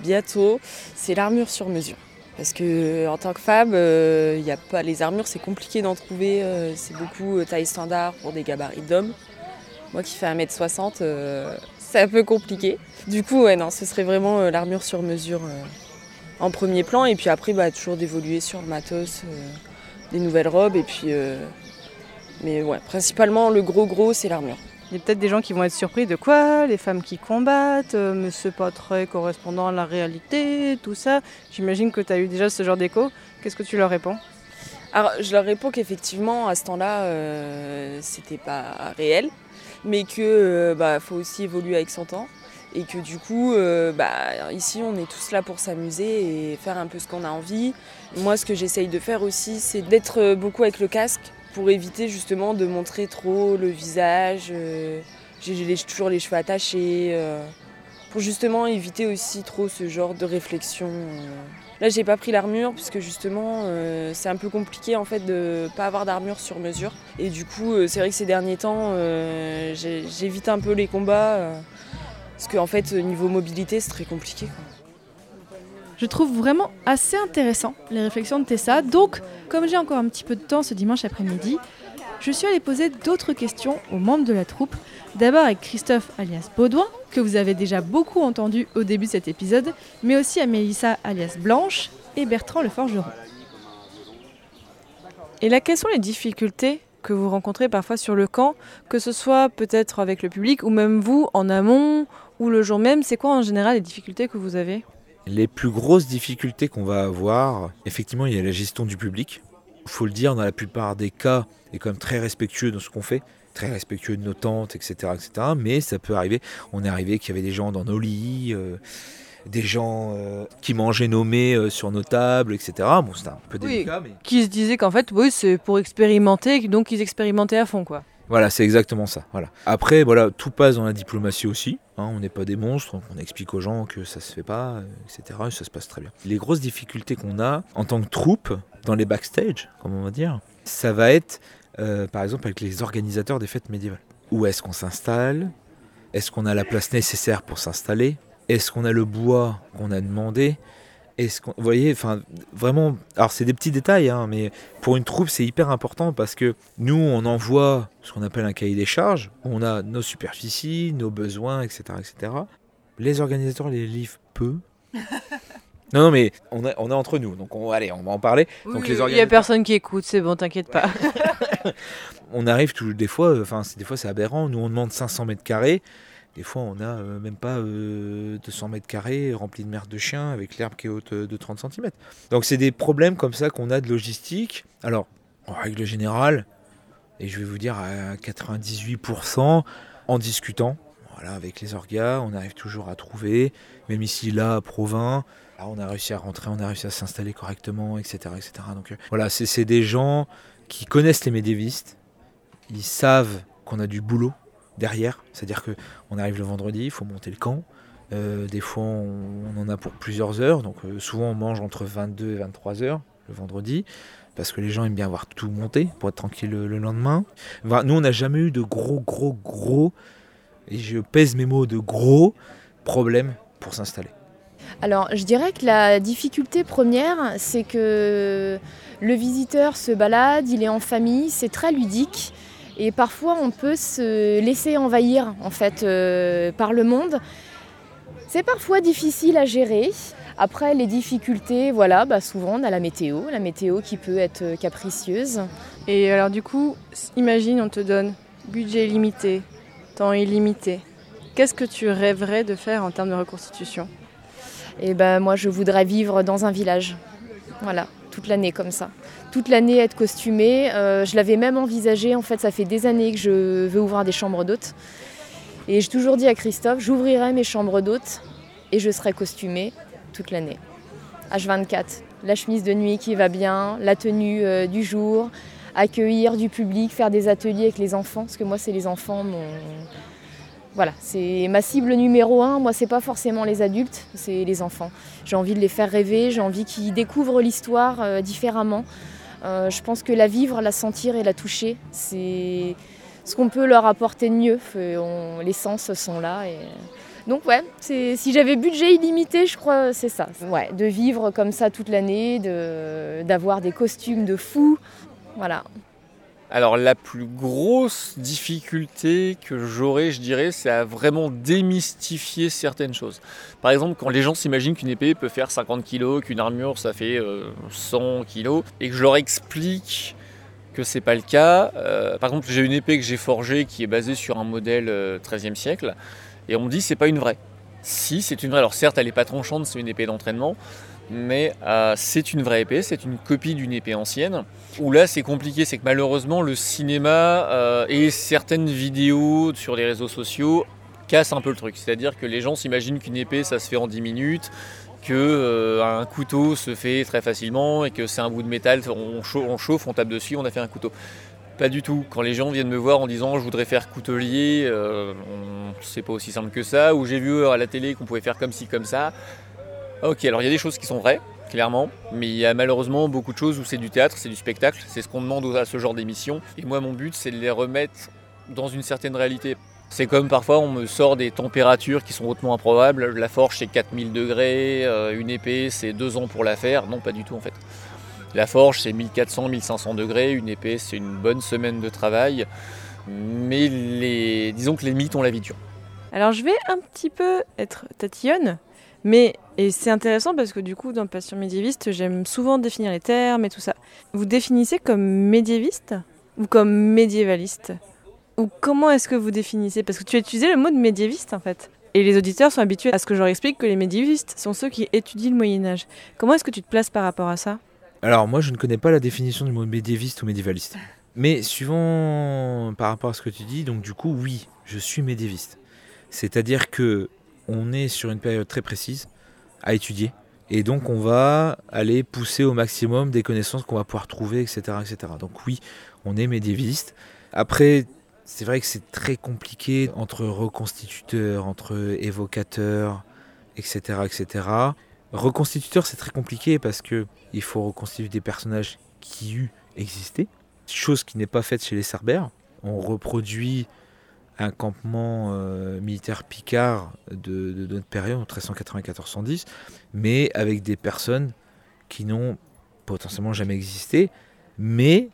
bientôt, c'est l'armure sur mesure. Parce que en tant que femme, euh, y a pas les armures, c'est compliqué d'en trouver. euh, c'est beaucoup euh, taille standard pour des gabarits d'hommes. Moi qui fais 1m60, euh, c'est un peu compliqué. Du coup, non, ce serait vraiment euh, l'armure sur mesure euh, en premier plan. Et puis après, bah, toujours d'évoluer sur le matos, euh, des nouvelles robes. Et puis, euh, mais ouais, principalement le gros gros, c'est l'armure. Il y a peut-être des gens qui vont être surpris de quoi Les femmes qui combattent, euh, mais c'est pas très correspondant à la réalité, tout ça. J'imagine que tu as eu déjà ce genre d'écho. Qu'est-ce que tu leur réponds? Alors, je leur réponds qu'effectivement, à ce temps-là, euh, c'était pas réel, mais que euh, bah, faut aussi évoluer avec son temps. Et que du coup, euh, bah, ici, on est tous là pour s'amuser et faire un peu ce qu'on a envie. Moi, ce que j'essaye de faire aussi, c'est d'être beaucoup avec le casque pour éviter justement de montrer trop le visage. euh, J'ai toujours les cheveux attachés. euh, pour justement éviter aussi trop ce genre de réflexion. euh. Là, j'ai pas pris l'armure puisque justement, c'est un peu compliqué en fait de pas avoir d'armure sur mesure. Et du coup, c'est vrai que ces derniers temps, j'évite un peu les combats parce qu'en fait, euh, niveau mobilité, c'est très compliqué. Je trouve vraiment assez intéressant les réflexions de Tessa. Donc, comme j'ai encore un petit peu de temps ce dimanche après-midi, je suis allée poser d'autres questions aux membres de la troupe. D'abord avec Christophe alias Baudouin, que vous avez déjà beaucoup entendu au début de cet épisode, mais aussi à Mélissa alias Blanche et Bertrand le forgeron. Et là, quelles sont les difficultés que vous rencontrez parfois sur le camp, que ce soit peut-être avec le public ou même vous en amont ou le jour même? C'est quoi en général les difficultés que vous avez? Les plus grosses difficultés qu'on va avoir, effectivement, il y a la gestion du public. Il faut le dire, dans la plupart des cas, est quand même très respectueux de ce qu'on fait, très respectueux de nos tentes, etc., etc. Mais ça peut arriver. On est arrivé qu'il y avait des gens dans nos lits, euh, des gens euh, qui mangeaient nos mets euh, sur nos tables, etc. Bon, c'était un peu délicat, mais Qui se disaient qu'en fait, oui, c'est pour expérimenter, donc ils expérimentaient à fond, quoi. Voilà, c'est exactement ça. Voilà. Après, voilà, tout passe dans la diplomatie aussi. hein, on n'est pas des monstres, on explique aux gens que ça se fait pas, etc. Et ça se passe très bien. Les grosses difficultés qu'on a en tant que troupe, dans les backstage, comme on va dire, ça va être, euh, par exemple, avec les organisateurs des fêtes médiévales. Où est-ce qu'on s'installe? Est-ce qu'on a la place nécessaire pour s'installer? Est-ce qu'on a le bois qu'on a demandé? Est-ce qu'on, vous voyez, enfin, vraiment, alors c'est des petits détails, hein, mais pour une troupe c'est hyper important parce que nous on envoie ce qu'on appelle un cahier des charges, où on a nos superficies, nos besoins, etc., etc. Les organisateurs les livrent peu. non, non, mais on est, on est entre nous, donc on, allez, on va en parler. donc les il y a organisateurs- personne qui écoute, c'est bon, t'inquiète pas. on arrive tout, des fois, enfin des fois c'est aberrant. Nous on demande 500 mètres carrés, des fois on a euh, même pas euh, 200 mètres carrés remplis de merde de chien avec l'herbe qui est haute euh, de 30 cm. Donc c'est des problèmes comme ça qu'on a de logistique. Alors en règle générale, et je vais vous dire à 98% en discutant. Voilà, avec les orgas, on arrive toujours à trouver, même ici, là, à Provins, on a réussi à rentrer, on a réussi à s'installer correctement, etc. etc. Donc euh, voilà, c'est des gens qui connaissent les médiévistes, ils savent qu'on a du boulot derrière, c'est-à-dire que on arrive le vendredi, il faut monter le camp. Euh, des fois, on, en a pour plusieurs heures, donc euh, souvent on mange entre 22 et 23 heures le vendredi, parce que les gens aiment bien voir tout monter pour être tranquille le, le lendemain. Nous, on n'a jamais eu de gros, gros, gros, et je pèse mes mots de gros problèmes pour s'installer. Alors, je dirais que la difficulté première, c'est que le visiteur se balade, il est en famille, c'est très ludique. Et parfois, on peut se laisser envahir en fait euh, par le monde. C'est parfois difficile à gérer. Après, les difficultés, voilà, bah, souvent on a la météo, la météo qui peut être euh, capricieuse. Et alors du coup, imagine on te donne budget illimité, temps illimité. Qu'est-ce que tu rêverais de faire en termes de reconstitution? Et ben moi je voudrais vivre dans un village. Voilà, toute l'année comme ça. Toute l'année être costumée. Euh, je l'avais même envisagé, en fait ça fait des années que je veux ouvrir des chambres d'hôtes. Et j'ai toujours dit à Christophe, j'ouvrirai mes chambres d'hôtes et je serai costumée toute l'année. H24, la chemise de nuit qui va bien, la tenue euh, du jour, accueillir du public, faire des ateliers avec les enfants, parce que moi c'est les enfants mon... Voilà, c'est ma cible numéro un. Moi, c'est pas forcément les adultes, c'est les enfants. J'ai envie de les faire rêver, j'ai envie qu'ils découvrent l'histoire euh, différemment. Euh, je pense que la vivre, la sentir et la toucher, c'est ce qu'on peut leur apporter de mieux. Les sens sont là. Donc ouais, si j'avais budget illimité, je crois c'est ça. Ouais, de vivre comme ça toute l'année, d'avoir des costumes de fous. Voilà. Alors la plus grosse difficulté que j'aurais, je dirais, c'est à vraiment démystifier certaines choses. Par exemple, quand les gens s'imaginent qu'une épée peut faire 50 kg, qu'une armure ça fait euh, 100 kg, et que je leur explique que c'est pas le cas. Euh, par exemple, j'ai une épée que j'ai forgée qui est basée sur un modèle euh, 13e siècle, et on me dit c'est pas une vraie. Si, c'est une vraie. Alors certes, elle n'est pas tranchante, c'est une épée d'entraînement, mais euh, c'est une vraie épée, c'est une copie d'une épée ancienne. Où là, c'est compliqué, c'est que malheureusement, le cinéma euh, et certaines vidéos sur les réseaux sociaux cassent un peu le truc. C'est-à-dire que les gens s'imaginent qu'une épée, ça se fait en 10 minutes, que euh, un couteau se fait très facilement et que c'est un bout de métal, on chauffe, on chauffe, on tape dessus, on a fait un couteau. Pas du tout. Quand les gens viennent me voir en disant je voudrais faire coutelier, euh, c'est pas aussi simple que ça. Ou j'ai vu à la télé qu'on pouvait faire comme ci, comme ça. Ok, alors il y a des choses qui sont vraies, clairement, mais il y a malheureusement beaucoup de choses où c'est du théâtre, c'est du spectacle, c'est ce qu'on demande à ce genre d'émission. Et moi, mon but, c'est de les remettre dans une certaine réalité. C'est comme parfois on me sort des températures qui sont hautement improbables. La forge c'est 4000 degrés, euh, une épée c'est deux ans pour la faire. Non, pas du tout en fait. La forge c'est 1400, 1500 degrés, une épée c'est une bonne semaine de travail. Mais les, disons que les mythes ont la vie dure. Alors je vais un petit peu être tatillonne, mais et c'est intéressant parce que du coup dans Passion médiéviste j'aime souvent définir les termes et tout ça. Vous définissez comme médiéviste ou comme médiévaliste? Ou comment est-ce que vous définissez? Parce que tu as utilisé le mot de médiéviste en fait. Et les auditeurs sont habitués à ce que je leur explique que les médiévistes sont ceux qui étudient le Moyen Âge. Comment est-ce que tu te places par rapport à ça? Alors moi je ne connais pas la définition du mot médiéviste ou médiévaliste. Mais suivant par rapport à ce que tu dis, donc du coup oui, je suis médiéviste. C'est-à-dire que on est sur une période très précise à étudier. Et donc on va aller pousser au maximum des connaissances qu'on va pouvoir trouver, etc., etc. Donc oui, on est médiéviste. Après, c'est vrai que c'est très compliqué entre reconstituteurs, entre évocateurs, etc., etc. Reconstituteur, c'est très compliqué parce que il faut reconstituer des personnages qui eut existé, chose qui n'est pas faite chez les Cerbères. On reproduit un campement euh, militaire picard de, notre période, en 1394-110, mais avec des personnes qui n'ont potentiellement jamais existé, mais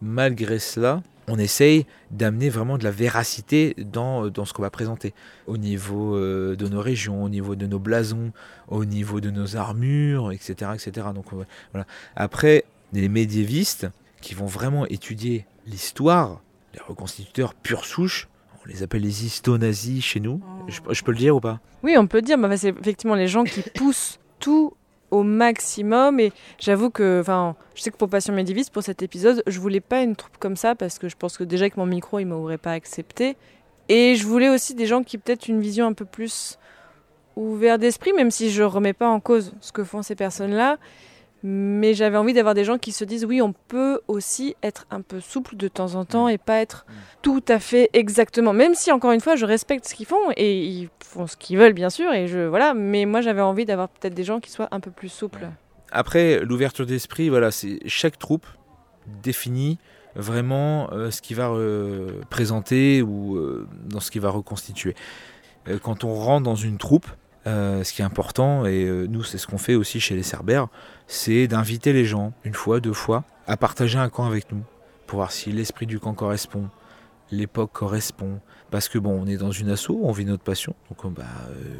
malgré cela, on essaye d'amener vraiment de la véracité dans, dans ce qu'on va présenter, au niveau euh, de nos régions, au niveau de nos blasons, au niveau de nos armures, etc. etc. Donc, euh, voilà. Après, les médiévistes qui vont vraiment étudier l'histoire, les reconstituteurs pure souche, les appelle les histo-nazis chez nous, je, je peux le dire ou pas? Oui, on peut dire, bah, c'est effectivement les gens qui poussent tout au maximum. Et j'avoue que, enfin, je sais que pour Passion Médiéviste, pour cet épisode, je voulais pas une troupe comme ça parce que je pense que déjà que mon micro, il m'aurait pas accepté. Et je voulais aussi des gens qui peut-être une vision un peu plus ouverte d'esprit, même si je remets pas en cause ce que font ces personnes-là. Mais j'avais envie d'avoir des gens qui se disent oui, on peut aussi être un peu souple de temps en temps et pas être tout à fait exactement. Même si encore une fois, je respecte ce qu'ils font et ils font ce qu'ils veulent bien sûr et je voilà. Mais moi, j'avais envie d'avoir peut-être des gens qui soient un peu plus souples. Après, l'ouverture d'esprit, voilà, c'est chaque troupe définit vraiment euh, ce qu'il va euh, présenter ou euh, dans ce qu'il va reconstituer. Quand on rentre dans une troupe, euh, ce qui est important, et euh, nous c'est ce qu'on fait aussi chez les Cerbères, c'est d'inviter les gens, une fois, deux fois, à partager un camp avec nous, pour voir si l'esprit du camp correspond, l'époque correspond. Parce que bon, on est dans une asso, on vit notre passion, donc euh, bah,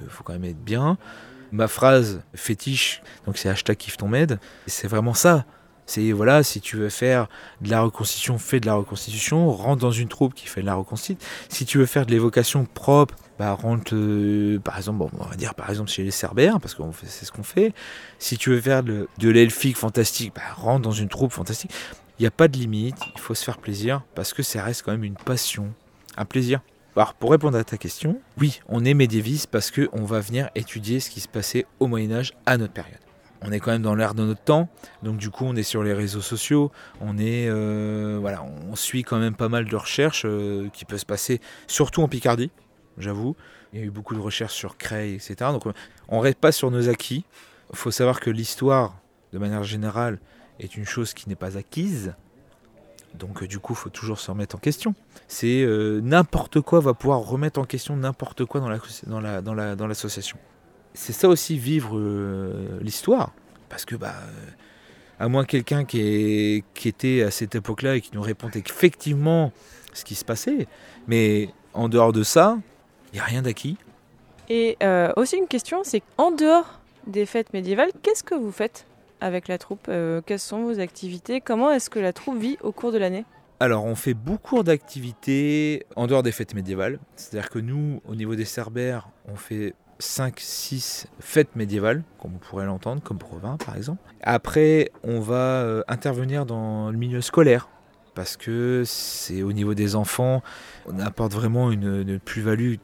faut quand même être bien. Ma phrase fétiche, donc c'est hashtag kiffe ton med, c'est vraiment ça. C'est voilà, si tu veux faire de la reconstitution, fais de la reconstitution, rentre dans une troupe qui fait de la reconstitution. Si tu veux faire de l'évocation propre, bah rentre euh, par exemple, on va dire par exemple chez les Cerbères, parce que c'est ce qu'on fait. Si tu veux faire de, de l'elfique fantastique, bah rentre dans une troupe fantastique. Il n'y a pas de limite, il faut se faire plaisir, parce que ça reste quand même une passion, un plaisir. Alors pour répondre à ta question, oui, on est médiéviste parce qu'on va venir étudier ce qui se passait au Moyen Âge à notre période on est quand même dans l'ère de notre temps, donc du coup on est sur les réseaux sociaux, on est euh, voilà, on suit quand même pas mal de recherches euh, qui peuvent se passer, surtout en Picardie, j'avoue. Il y a eu beaucoup de recherches sur Creil, etc. Donc on reste pas sur nos acquis. Il faut savoir que l'histoire, de manière générale, est une chose qui n'est pas acquise. Donc du coup, il faut toujours se remettre en question. C'est euh, n'importe quoi va pouvoir remettre en question n'importe quoi dans l'association. C'est ça aussi vivre euh, l'histoire. Parce que, bah, euh, à moins quelqu'un qui, qui était à cette époque-là et qui nous répondait effectivement ce qui se passait, mais en dehors de ça, il n'y a rien d'acquis. Et euh, aussi une question, c'est en dehors des fêtes médiévales, qu'est-ce que vous faites avec la troupe Quelles sont vos activités? Comment est-ce que la troupe vit au cours de l'année? Alors, on fait beaucoup d'activités en dehors des fêtes médiévales. C'est-à-dire que nous, au niveau des Cerbères, on fait 5-6 fêtes médiévales, comme on pourrait l'entendre, comme Provins par exemple. Après, on va euh, intervenir dans le milieu scolaire, parce que c'est au niveau des enfants, on apporte vraiment une, plus-value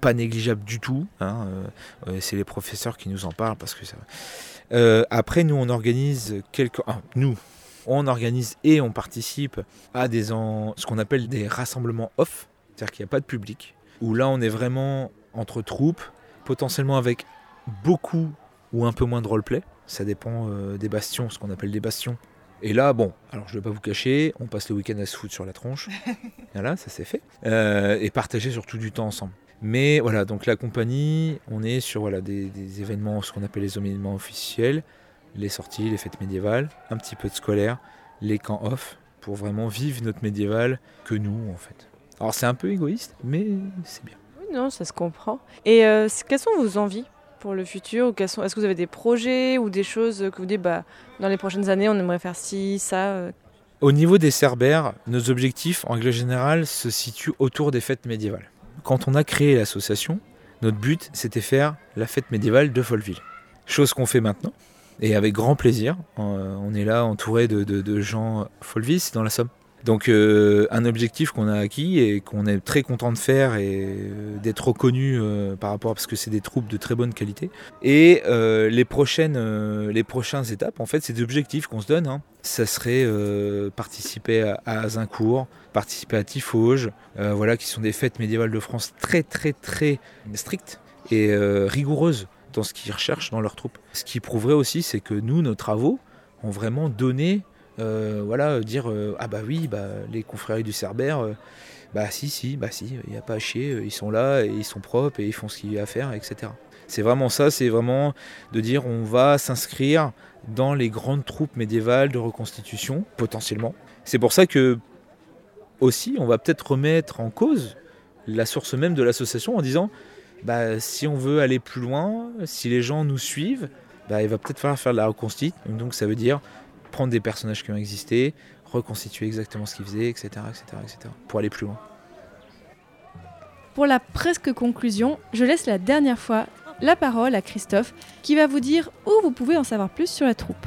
pas négligeable du tout. Hein, euh, c'est les professeurs qui nous en parlent parce que. Euh, après, nous on organise quelques. Ah, nous, on organise et on participe à des ce qu'on appelle des rassemblements off, c'est-à-dire qu'il n'y a pas de public. Où là, on est vraiment entre troupes potentiellement avec beaucoup ou un peu moins de roleplay. Ça dépend euh, des bastions, ce qu'on appelle des bastions. Et là, bon, alors je ne vais pas vous cacher, on passe le week-end à se foutre sur la tronche. voilà, ça c'est fait. Euh, et partager surtout du temps ensemble. Mais voilà, donc la compagnie, on est sur voilà, des, événements, ce qu'on appelle les événements officiels, les sorties, les fêtes médiévales, un petit peu de scolaire, les camps off, pour vraiment vivre notre médiéval que nous en fait. Alors c'est un peu égoïste, mais c'est bien non, ça se comprend. Et euh, quelles sont vos envies pour le futur Est-ce que vous avez des projets ou des choses que vous dites, bah, dans les prochaines années, on aimerait faire ci, ça euh? Au niveau des Cerbères, nos objectifs, en règle générale, se situent autour des fêtes médiévales. Quand on a créé l'association, notre but, c'était faire la fête médiévale de Folleville. Chose qu'on fait maintenant, et avec grand plaisir. On est là entouré de, de gens. Folleville, c'est dans la Somme. Donc euh, un objectif qu'on a acquis et qu'on est très content de faire et euh, d'être reconnu euh, par rapport parce que c'est des troupes de très bonne qualité. Et les prochaines, les prochaines étapes, en fait, c'est des objectifs qu'on se donne. Hein. Ça serait participer à, à Azincourt, participer à Tifauge, voilà, qui sont des fêtes médiévales de France très très très strictes et rigoureuses dans ce qu'ils recherchent dans leurs troupes. Ce qui prouverait aussi, c'est que nous, nos travaux ont vraiment donné voilà, dire euh, ah bah oui, bah, les confréries du Cerbère, euh, bah si, si, bah si, il n'y a pas à chier, ils sont là et ils sont propres et ils font ce qu'il y a à faire, etc. C'est vraiment ça, c'est vraiment de dire on va s'inscrire dans les grandes troupes médiévales de reconstitution, potentiellement. C'est pour ça que aussi on va peut-être remettre en cause la source même de l'association en disant bah, si on veut aller plus loin, si les gens nous suivent, bah, il va peut-être falloir faire de la reconstitution. Donc ça veut dire prendre des personnages qui ont existé, reconstituer exactement ce qu'ils faisaient, etc., etc., etc., pour aller plus loin. Pour la presque conclusion, je laisse la dernière fois la parole à Christophe, qui va vous dire où vous pouvez en savoir plus sur la troupe.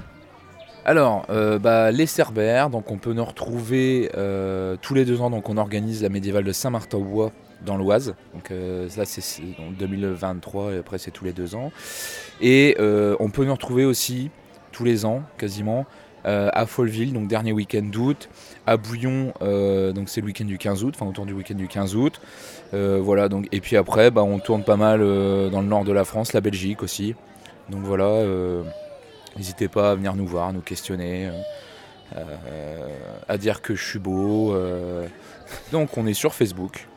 Alors, euh, bah, les Cerbères, donc on peut nous retrouver euh, tous les deux ans. Donc on organise la médiévale de Saint-Martin-au-Bois dans l'Oise. Donc euh, là c'est en 2023 et après c'est tous les deux ans. Et on peut nous retrouver aussi tous les ans quasiment euh, à Folleville, donc dernier week-end d'août, à Bouillon, euh, donc c'est le week-end du 15 août, enfin autour du week-end du 15 août. Euh, voilà, donc, et puis après, bah, on tourne pas mal dans le nord de la France, la Belgique aussi. Donc voilà, n'hésitez pas à venir nous voir, nous questionner, à dire que je suis beau. Donc on est sur Facebook.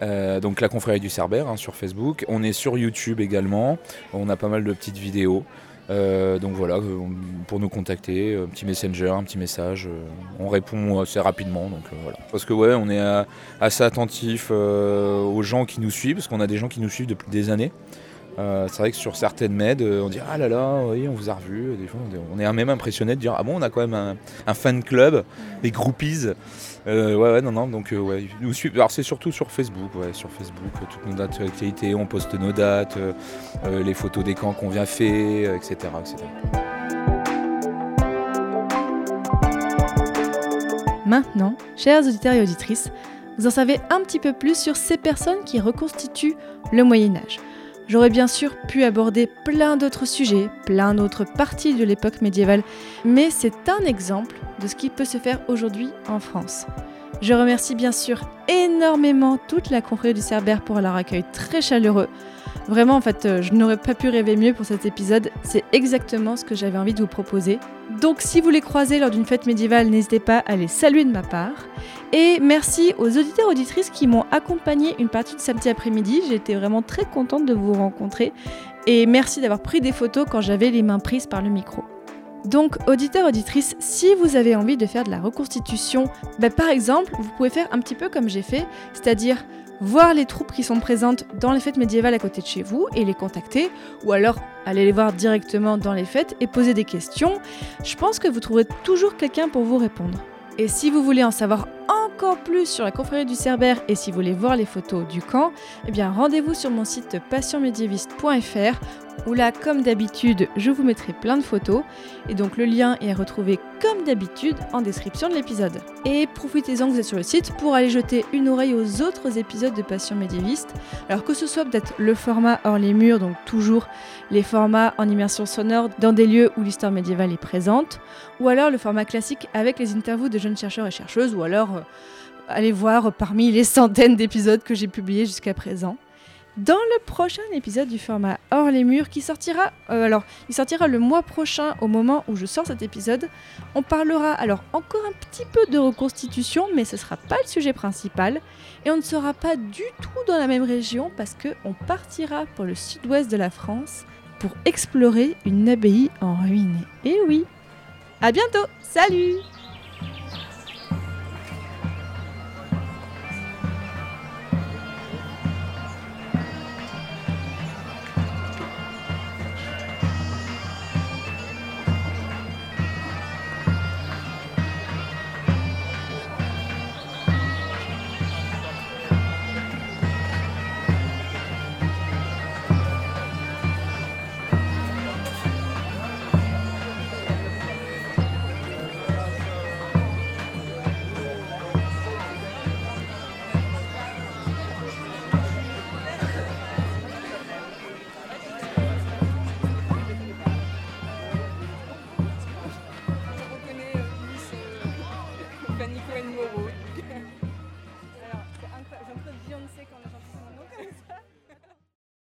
donc la confrérie du Cerbère hein, sur Facebook. On est sur YouTube également. On a pas mal de petites vidéos. Euh, donc voilà, euh, pour nous contacter, un petit messenger, un petit message, euh, on répond assez rapidement. Donc voilà. Parce que ouais, on est assez attentif aux gens qui nous suivent, parce qu'on a des gens qui nous suivent depuis des années. Euh, c'est vrai que sur certaines euh, on dit ah là là, oui, on vous a revu. Des fois, on est même impressionné de dire ah bon, on a quand même un, un fan club, des groupies. Euh, ouais, ouais, non, non, donc euh, ouais, nous. Alors c'est surtout sur Facebook, ouais, sur Facebook, euh, toutes nos dates d'actualité, on poste nos dates, les photos des camps qu'on vient faire, etc., etc. Maintenant, chers auditeurs et auditrices, vous en savez un petit peu plus sur ces personnes qui reconstituent le Moyen Âge. J'aurais bien sûr pu aborder plein d'autres sujets, plein d'autres parties de l'époque médiévale, mais c'est un exemple de ce qui peut se faire aujourd'hui en France. Je remercie bien sûr énormément toute la confrérie du Cerbère pour leur accueil très chaleureux. Vraiment, en fait, euh, je n'aurais pas pu rêver mieux pour cet épisode. C'est exactement ce que j'avais envie de vous proposer. Donc, si vous les croisez lors d'une fête médiévale, n'hésitez pas à les saluer de ma part. Et merci aux auditeurs auditrices qui m'ont accompagné une partie de samedi après-midi. Été vraiment très contente de vous rencontrer. Et merci d'avoir pris des photos quand j'avais les mains prises par le micro. Donc, auditeurs, auditrices, si vous avez envie de faire de la reconstitution, bah, par exemple, vous pouvez faire un petit peu comme j'ai fait, c'est-à-dire voir les troupes qui sont présentes dans les fêtes médiévales à côté de chez vous et les contacter, ou alors aller les voir directement dans les fêtes et poser des questions. Je pense que vous trouverez toujours quelqu'un pour vous répondre. Et si vous voulez en savoir encore plus sur la confrérie du Cerbère et si vous voulez voir les photos du camp, eh bien rendez-vous sur mon site passionmédiéviste.fr où là, comme d'habitude, je vous mettrai plein de photos et donc le lien est à retrouver comme d'habitude en description de l'épisode. Et profitez-en que vous êtes sur le site pour aller jeter une oreille aux autres épisodes de Passion médiéviste. Alors que ce soit peut-être le format hors les murs, donc toujours les formats en immersion sonore dans des lieux où l'histoire médiévale est présente, ou alors le format classique avec les interviews de jeunes chercheurs et chercheuses, ou alors euh, allez voir parmi les centaines d'épisodes que j'ai publiés jusqu'à présent. Dans le prochain épisode du format Hors les murs qui sortira euh, alors il sortira le mois prochain au moment où je sors cet épisode, on parlera alors encore un petit peu de reconstitution mais ce sera pas le sujet principal et on ne sera pas du tout dans la même région parce que on partira pour le sud-ouest de la France pour explorer une abbaye en ruine. Et oui. À bientôt. Salut